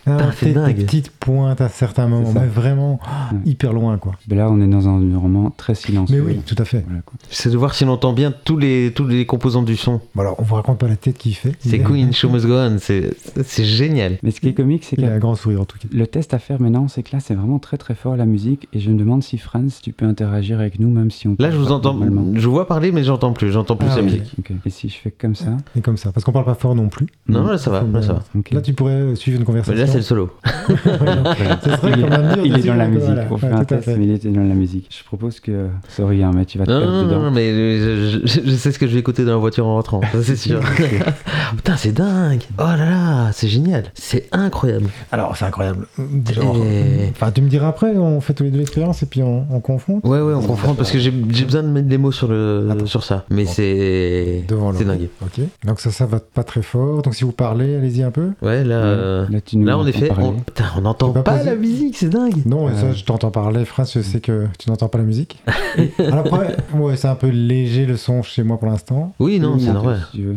Ah, des- dingue. Des petites pointes à certains moments, mais vraiment Ouais. hyper loin, quoi. Mais là, on est dans un environnement très silencieux. Mais oui, tout à fait. Voilà. C'est de voir si on entend bien tous les, tous les composants du son. Bon, alors, on vous raconte pas la tête qu'il fait. C'est Queen, Show Must Go On, c'est c'est génial. Mais ce qui est comique, c'est Il a un grand sourire en tout cas. le test à faire maintenant, c'est que là, c'est vraiment très très fort la musique. Et je me demande si Franz, tu peux interagir avec nous, même si on. Là, je vous entends. Je vois parler, mais j'entends plus. J'entends plus Ah, la oui. musique. Et si je fais comme ça Et comme ça, parce qu'on parle pas fort non plus. Non, là, ça va. Là, ça va. ok. Là, tu pourrais suivre une conversation là, c'est le solo. Serait Il, quand même mieux il de est dans la musique. voilà. On fait Ouais, un test, fait. mais il était dans la musique. Je propose que. Sorry, hein, mais tu vas te Non, perdre non, dedans. non, mais je, je- je sais ce que je vais écouter dans la voiture en rentrant, ça c'est sûr. Putain, c'est dingue! Oh là là, c'est génial! C'est incroyable! Alors, c'est incroyable. Genre, Et- Enfin, tu me diras après, on fait tous les deux l'expérience et puis on, on confronte. Ouais, ouais, on confronte parce que j'ai besoin de mettre des mots sur, le, Attends. sur ça. Mais Bon. c'est. Devant C'est dingue. Ok. Donc ça, ça va pas très fort. Donc si vous parlez, allez-y un peu. Ouais, là. euh, Là, tu nous Là, en effet, parler. on, putain, on n'entend pas la musique, c'est dingue! Non, et ça, Euh. je t'entends parler, France, je sais que tu n'entends pas la musique. Alors après, ouais, c'est un peu léger le son chez moi pour l'instant. Oui, non, c'est normal. si tu veux.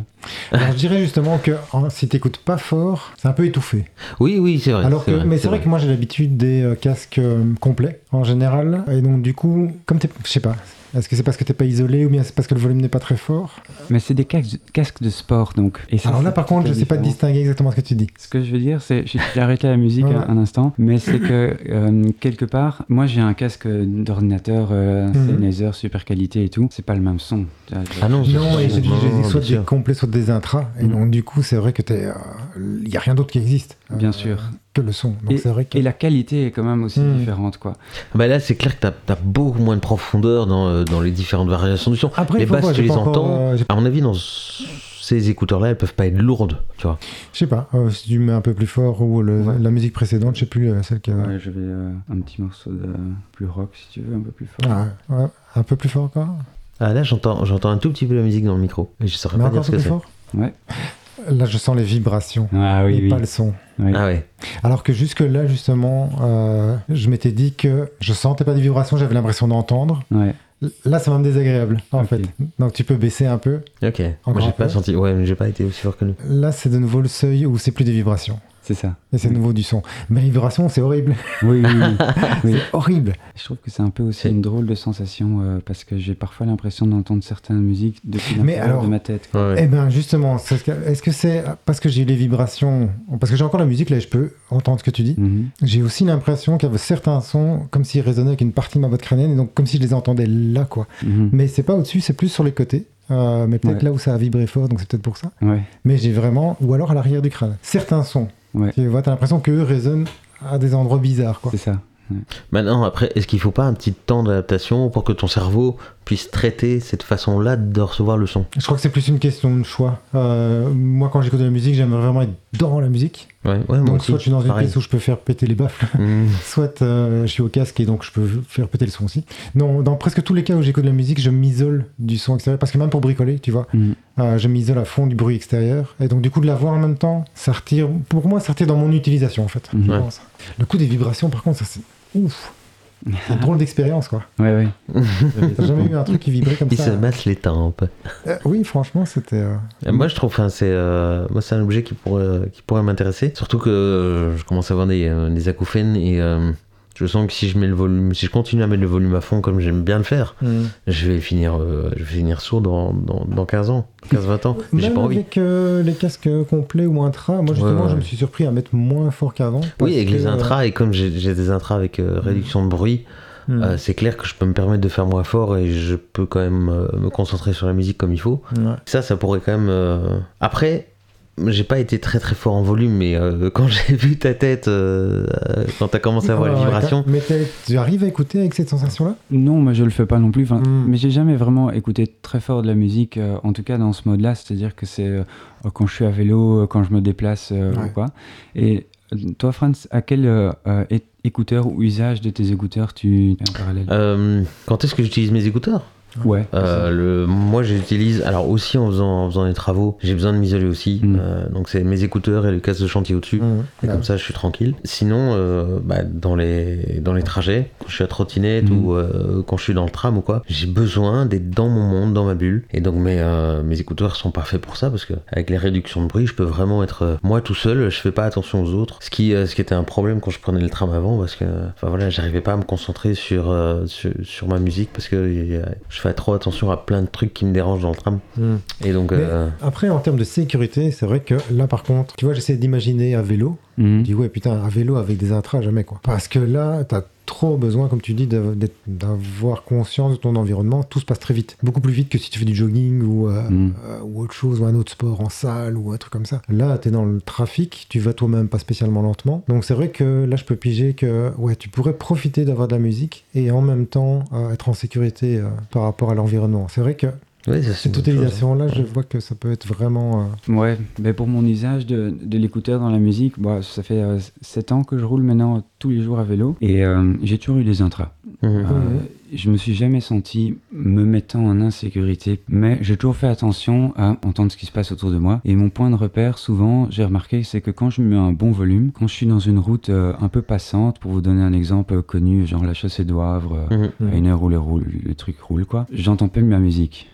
Alors je dirais justement que hein, si t'écoutes pas fort, c'est un peu étouffé. Oui, oui, c'est vrai. Alors que, mais c'est vrai, que moi j'ai l'habitude des euh, casques euh, complets en général, et donc du coup, comme t'es, je sais pas, est-ce que c'est parce que t'es pas isolé ou bien c'est parce que le volume n'est pas très fort Mais c'est des casques, casques de sport, donc. Et ça, Alors là, par contre, je sais pas distinguer exactement ce que tu dis. Ce que je veux dire, c'est, j'ai arrêté la musique Ouais. un, instant, mais c'est que euh, quelque part, moi j'ai un casque d'ordinateur euh, Mhm. Sennheiser super qualité et tout, c'est pas le même son. Ah non, c'est- Non, et j'ai dit, soit des complets, soit des intras, et Mhm. donc du coup, c'est vrai que t'es, il y a rien d'autre qui existe. euh, Bien sûr. Que le son. Donc Et, c'est vrai que. et la qualité est quand même aussi Mhm. différente, quoi. Bah là, c'est clair que t'as as beaucoup moins de profondeur dans, euh, dans les différentes variations du son. Après, les basses, voir, tu les pas encore, entends. euh, À mon avis, dans ces écouteurs-là, elles peuvent pas être lourdes, tu vois. Je sais pas, euh, si tu mets un peu plus fort ou le- Ouais. la musique précédente, je sais plus, euh, celle qui a. Ouais, je vais euh, un petit morceau de plus rock si tu veux, un peu plus fort. Ah, ouais, un peu plus fort encore? Ah là, j'entends j'entends un tout petit peu la musique dans le micro. Et je saurais Mais pas dire ce un peu que plus c'est. fort? Ouais. Là, je sens les vibrations. Ah et oui, pas le son. oui. Ah. Alors que jusque-là, justement, euh, je m'étais dit que je sentais pas des vibrations, j'avais l'impression d'entendre. Ouais. Là, c'est même désagréable, en fait. Donc, tu peux baisser un peu. Ok. Moi, Encore j'ai pas peu senti. Ouais, mais j'ai pas été aussi fort que lui. Là, c'est de nouveau le seuil où c'est plus des vibrations. C'est ça. Et c'est nouveau du son. Mais les vibrations, c'est horrible. Oui, oui, oui. Oui. C'est horrible. Je trouve que c'est un peu aussi une drôle de sensation euh, parce que j'ai parfois l'impression d'entendre certaines musiques depuis Mais l'intérieur alors- de ma tête. quoi. Ouais. Eh ben, justement, que- est-ce que c'est parce que j'ai eu les vibrations Parce que j'ai encore la musique, là, je peux entendre ce que tu dis. Mhm. J'ai aussi l'impression qu'il y avait certains sons comme s'ils résonnaient avec une partie de ma boîte crânienne, et donc comme si je les entendais là, quoi. Mhm. Mais c'est pas au-dessus, c'est plus sur les côtés. Euh, mais peut-être Ouais. là où ça a vibré fort, donc c'est peut-être pour ça. Ouais. Mais j'ai vraiment, ou alors à l'arrière du crâne, certains sons. Ouais. Tu vois, t'as l'impression qu'eux résonnent à des endroits bizarres, quoi. C'est ça. Maintenant, après, est-ce qu'il faut pas un petit temps d'adaptation pour que ton cerveau puisse traiter cette façon-là de recevoir le son? Je crois que c'est plus une question de choix. Euh, moi, quand j'écoute de la musique, j'aimerais vraiment être dans la musique. Ouais, ouais, moi Donc, aussi. soit je suis dans une pièce où je peux faire péter les baffles, Mmh. soit euh, je suis au casque et donc je peux faire péter le son aussi. Non, dans presque tous les cas où j'écoute de la musique, je m'isole du son extérieur parce que même pour bricoler, tu vois, Mhm. euh, je m'isole à fond du bruit extérieur et donc du coup de la voir en même temps, ça retire, pour moi, ça retire dans mon utilisation en fait. Ouais. Le coup des vibrations, par contre, ça c'est ouf. C'est une drôle d'expérience quoi. Ouais, ouais. T'as jamais eu un truc qui vibrait comme Il ça se masse les tempes. Euh, Oui, franchement, c'était. euh, Moi, je trouve, enfin, c'est, euh, moi, c'est un objet qui pourrait, qui pourrait m'intéresser. Surtout que euh, je commence à avoir des, euh, des acouphènes et euh, je sens que si je mets le volume, si je continue à mettre le volume à fond comme j'aime bien le faire, je vais finir, euh, je vais finir sourd dans, dans, dans 15 ans, 15-20 ans. Même pas envie. avec euh, les casques complets ou intra, moi justement, Ouais, ouais. je me suis surpris à mettre moins fort qu'avant. Oui, avec que, les euh, intras, et comme j'ai des intras avec euh, réduction de bruit, hmm. euh, c'est clair que je peux me permettre de faire moins fort et je peux quand même euh, me concentrer sur la musique comme il faut. Ouais. Ça, ça pourrait quand même. euh, Après, j'ai pas été très très fort en volume, mais euh, quand j'ai vu ta tête, euh, euh, quand t'as commencé à voir les vibrations, Mais tu arrives à écouter avec cette sensation-là? Non, moi je le fais pas non plus. Enfin, Mm. Mais j'ai jamais vraiment écouté très fort de la musique, euh, en tout cas dans ce mode-là. C'est-à-dire que c'est euh, quand je suis à vélo, quand je me déplace euh, Ouais. ou quoi. Et toi, Franz, à quel écouteur ou usage de tes écouteurs tu es en parallèle? Euh, quand est-ce que j'utilise mes écouteurs? Ouais. Euh, le, moi, j'utilise, alors aussi en faisant, en faisant des travaux, j'ai besoin de m'isoler aussi. Mm. Euh, donc, c'est mes écouteurs et le casque de chantier au-dessus. Et Ouais. comme ça, je suis tranquille. Sinon, euh, bah, dans, les, dans les trajets, quand je suis à trottinette Mhm. ou euh, quand je suis dans le tram ou quoi, j'ai besoin d'être dans mon monde, dans ma bulle. Et donc, mes, euh, mes écouteurs sont parfaits pour ça parce que avec les réductions de bruit, je peux vraiment être euh, moi tout seul. Je fais pas attention aux autres. Ce qui, ce qui était un problème quand je prenais le tram avant parce que, enfin voilà, j'arrivais pas à me concentrer sur, euh, sur, sur ma musique parce que je fais trop attention à plein de trucs qui me dérangent dans le tram. Hmm. Et donc, euh, Après, en termes de sécurité, c'est vrai que là, par contre, tu vois, j'essaie d'imaginer à vélo. Mhm. Je dis, ouais, putain, à vélo avec des intras, jamais, quoi. Parce que là, t'as trop besoin, comme tu dis, d'avoir conscience de ton environnement. Tout se passe très vite. Beaucoup plus vite que si tu fais du jogging ou, euh, Mm. euh, ou autre chose, ou un autre sport en salle ou un truc comme ça. Là, tu es dans le trafic, tu vas toi-même pas spécialement lentement. Donc c'est vrai que là, je peux piger que ouais, tu pourrais profiter d'avoir de la musique et en même temps euh, être en sécurité par rapport à l'environnement. C'est vrai que Oui, cette chose. utilisation-là, je vois que ça peut être vraiment... euh, Ouais, mais pour mon usage de, de l'écouteur dans la musique, bah, ça fait 7 ans que je roule maintenant tous les jours à vélo et euh, j'ai toujours eu des intras. Mhm. Euh, je me suis jamais senti me mettant en insécurité, mais j'ai toujours fait attention à entendre ce qui se passe autour de moi. Et mon point de repère, souvent, j'ai remarqué, c'est que quand je mets un bon volume, quand je suis dans une route euh, un peu passante, pour vous donner un exemple connu, genre la chaussée euh, Mhm. à une heure où le, roule- le truc roule, quoi, j'entends plus ma musique.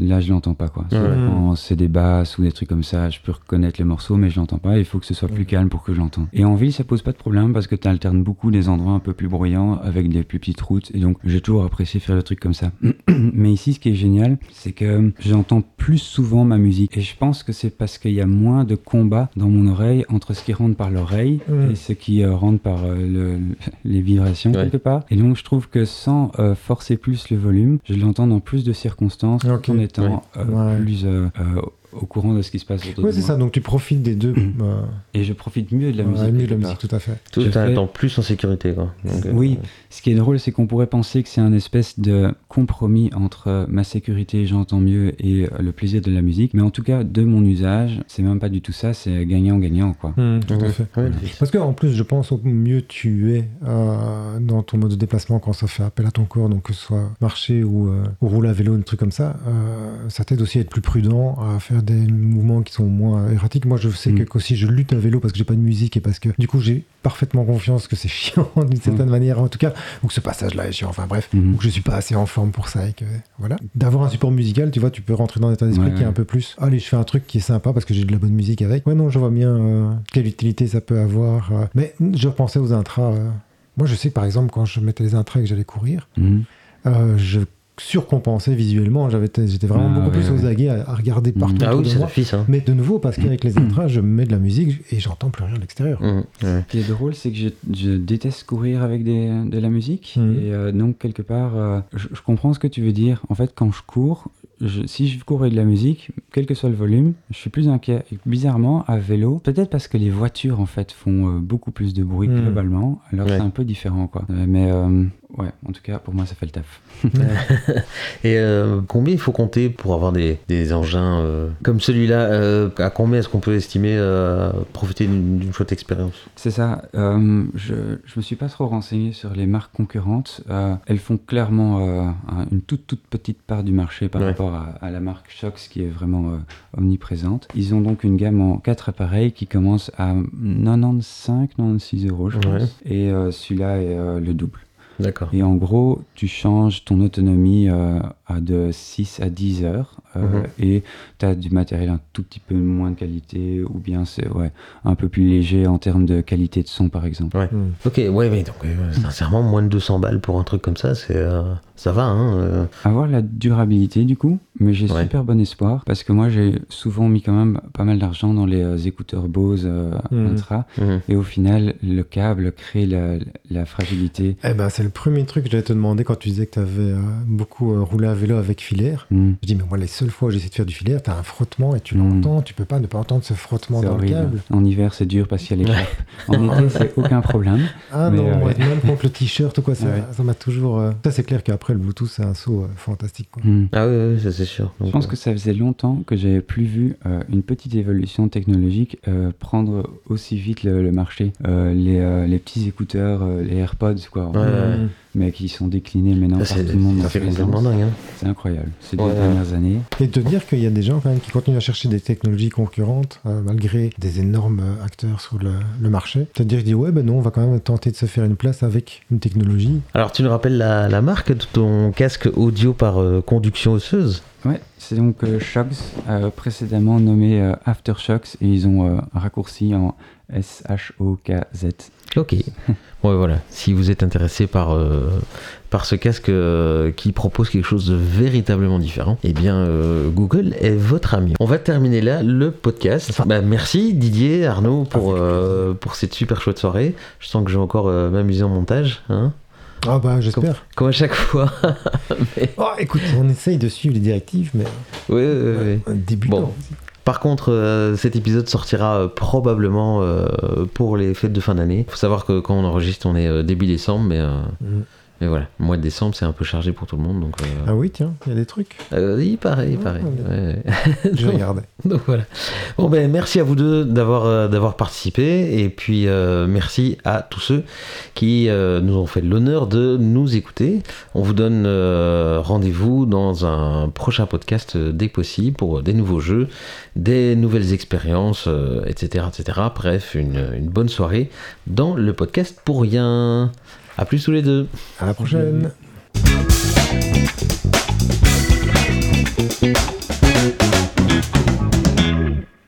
Là, je l'entends pas, quoi. Quand c'est des basses ou des trucs comme ça, je peux reconnaître les morceaux, mais je l'entends pas. Il faut que ce soit plus Mhm. calme pour que je l'entende. Et en ville, ça pose pas de problème parce que tu alternes beaucoup des endroits un peu plus bruyants avec des plus petites routes. Et donc, j'ai toujours apprécié faire le truc comme ça. mais ici, ce qui est génial, c'est que j'entends plus souvent ma musique. Et je pense que c'est parce qu'il y a moins de combat dans mon oreille entre ce qui rentre par l'oreille Mhm. et ce qui euh, rentre par euh, le- les vibrations Ouais. quelque part. Et donc, je trouve que sans euh, forcer plus le volume, je l'entends dans plus de circonstances En étant Ouais. euh, plus euh, euh, au courant de ce qui se passe autour Ouais, de c'est moi. ça. Donc tu profites des deux. euh, Et je profite mieux de la ouais, musique. mieux de la musique, tout à fait. Tout Je fais- plus en sécurité, quoi. Donc, euh, Oui, ce qui est drôle, c'est qu'on pourrait penser que c'est un espèce de compromis entre euh, ma sécurité, j'entends mieux, et euh, le plaisir de la musique. Mais en tout cas, de mon usage, c'est même pas du tout ça, c'est gagnant-gagnant, quoi. tout à fait. Ouais, Parce qu'en plus, je pense au mieux tu es euh, dans ton mode de déplacement quand ça fait appel à ton corps, donc que ce soit marcher ou, euh, ou rouler à vélo, un truc comme ça, euh, ça t'aide aussi à être plus prudent, à faire des mouvements qui sont moins erratiques. Moi, je sais Mm. que qu'aussi je lutte à vélo parce que j'ai pas de musique et parce que du coup, j'ai parfaitement confiance que c'est chiant d'une certaine manière, en tout cas, ou que ce passage-là est chiant. Enfin bref, Mhm. ou que je suis pas assez en forme pour ça et que voilà. D'avoir un support musical, tu vois, tu peux rentrer dans un état d'esprit Ouais, qui est un peu plus. Allez, je fais un truc qui est sympa parce que j'ai de la bonne musique avec. Ouais, non, je vois bien euh, quelle utilité ça peut avoir. euh. Mais je repensais aux intras. euh. Moi, je sais que par exemple, quand je mettais les intras et que j'allais courir, Mhm. euh, je surcompensais visuellement. J'avais, j'étais vraiment Ah, beaucoup ouais, plus aux ouais. aguets à, à regarder Mhm. partout Ah autour oui, de moi. Mais de nouveau, parce qu'avec les intras, je mets de la musique et j'entends plus rien à l'extérieur. Ouais. Ce qui est drôle, c'est que je, je déteste courir avec des, de la musique. Et euh, donc, quelque part, euh, je, je comprends ce que tu veux dire. En fait, quand je cours, je- si je cours avec de la musique, quel que soit le volume, je suis plus inquiet. Et bizarrement, à vélo, peut-être parce que les voitures, en fait, font euh, beaucoup plus de bruit globalement. Alors, Ouais. c'est un peu différent, quoi. Mais, euh, ouais, en tout cas, pour moi, ça fait le taf. Et euh, combien il faut compter pour avoir des, des engins euh, comme celui-là euh, À combien est-ce qu'on peut estimer profiter d'une chouette expérience? C'est ça. je ne me suis pas trop renseigné sur les marques concurrentes. Elles font clairement un- une toute toute petite part du marché par Ouais. rapport à, à la marque Shox qui est vraiment omniprésente. Ils ont donc une gamme en quatre appareils qui commence à 95, 96 euros, je pense. Ouais. Et celui-là est le double. D'accord. Et en gros, tu changes ton autonomie euh, à de 6 à 10 heures euh, Mhm. et tu as du matériel un tout petit peu moins de qualité ou bien c'est ouais, un peu plus léger en termes de qualité de son par exemple. Hmm. Ok, ouais, mais donc, ouais, ouais, sincèrement, moins de 200 balles pour un truc comme ça, c'est, euh, ça va, hein euh. Avoir la durabilité du coup, mais j'ai Ouais. super bon espoir parce que moi j'ai souvent mis quand même pas mal d'argent dans les euh, écouteurs Bose euh, Mhm. Intra Mhm. et au final le câble crée la, la fragilité. Eh ben, c'est le premier truc que j'allais te demander quand tu disais que tu avais beaucoup euh, roulé à vélo avec filaire. Hmm. Je dis, mais moi, les seules fois où j'essaie de faire du filaire, tu as un frottement et tu Mm. l'entends. Tu peux pas ne pas entendre ce frottement dans horrible. le câble. En hiver c'est dur parce qu'il y a les. En été c'est aucun problème. Ah Mais, non, euh, moi, ouais. même contre le t-shirt ou quoi, ça Ouais. ça m'a toujours. euh, Ça, c'est clair qu'après, le Bluetooth, c'est un saut euh, fantastique. quoi. Hmm. Ah oui, oui, ça c'est sûr. Je pense euh, que ça faisait longtemps que j'avais plus vu euh, une petite évolution technologique euh, prendre aussi vite le, le marché. Euh, les, euh, les petits écouteurs, euh, les AirPods, quoi, Ouais, ouais. Mm. Mais qui sont déclinés maintenant ça, par tout le monde. Hein. C'est incroyable. Ces Ouais, deux ouais. dernières années. Et te dire qu'il y a des gens quand même qui continuent à chercher des technologies concurrentes, euh, malgré des énormes euh, acteurs sur le, le marché. C'est-à-dire qu'ils disent, ouais, ben non, on va quand même tenter de se faire une place avec une technologie. Alors, tu nous rappelles la, la marque de ton casque audio par euh, conduction osseuse? Ouais, c'est donc euh, Shocks, euh, précédément nommé euh, Aftershocks, et ils ont euh, raccourci en S-H-O-K-Z. Ok. Ouais, voilà. Si vous êtes intéressé par, euh, par ce casque euh, qui propose quelque chose de véritablement différent, eh bien, euh, Google est votre ami. On va terminer là le podcast. Bah, merci Didier, Arnaud, pour, pour cette super chouette soirée. Je sens que je vais encore m'amuser en montage. Hein Ah bah j'espère. Comme à chaque fois. Oh, écoute, on essaye de suivre les directives, mais ouais, ouais. un débutant. Bon. Par contre, euh, cet épisode sortira euh, probablement euh, pour les fêtes de fin d'année. faut savoir que quand on enregistre, on est début décembre, mais, Mm. Mais voilà, le mois de décembre, c'est un peu chargé pour tout le monde. Donc, euh, Ah oui, tiens, il y a des trucs. euh, il paraît, il Ah, paraît. d'accord. ouais, ouais. Je regardais. Donc voilà. Bon ben merci à vous deux d'avoir euh, d'avoir participé et puis euh, merci à tous ceux qui nous ont fait l'honneur de nous écouter. On vous donne rendez-vous dans un prochain podcast dès que possible pour des nouveaux jeux, des nouvelles expériences, etc., etc. Bref, une, une bonne soirée dans le podcast pour rien. À plus tous les deux. À la prochaine.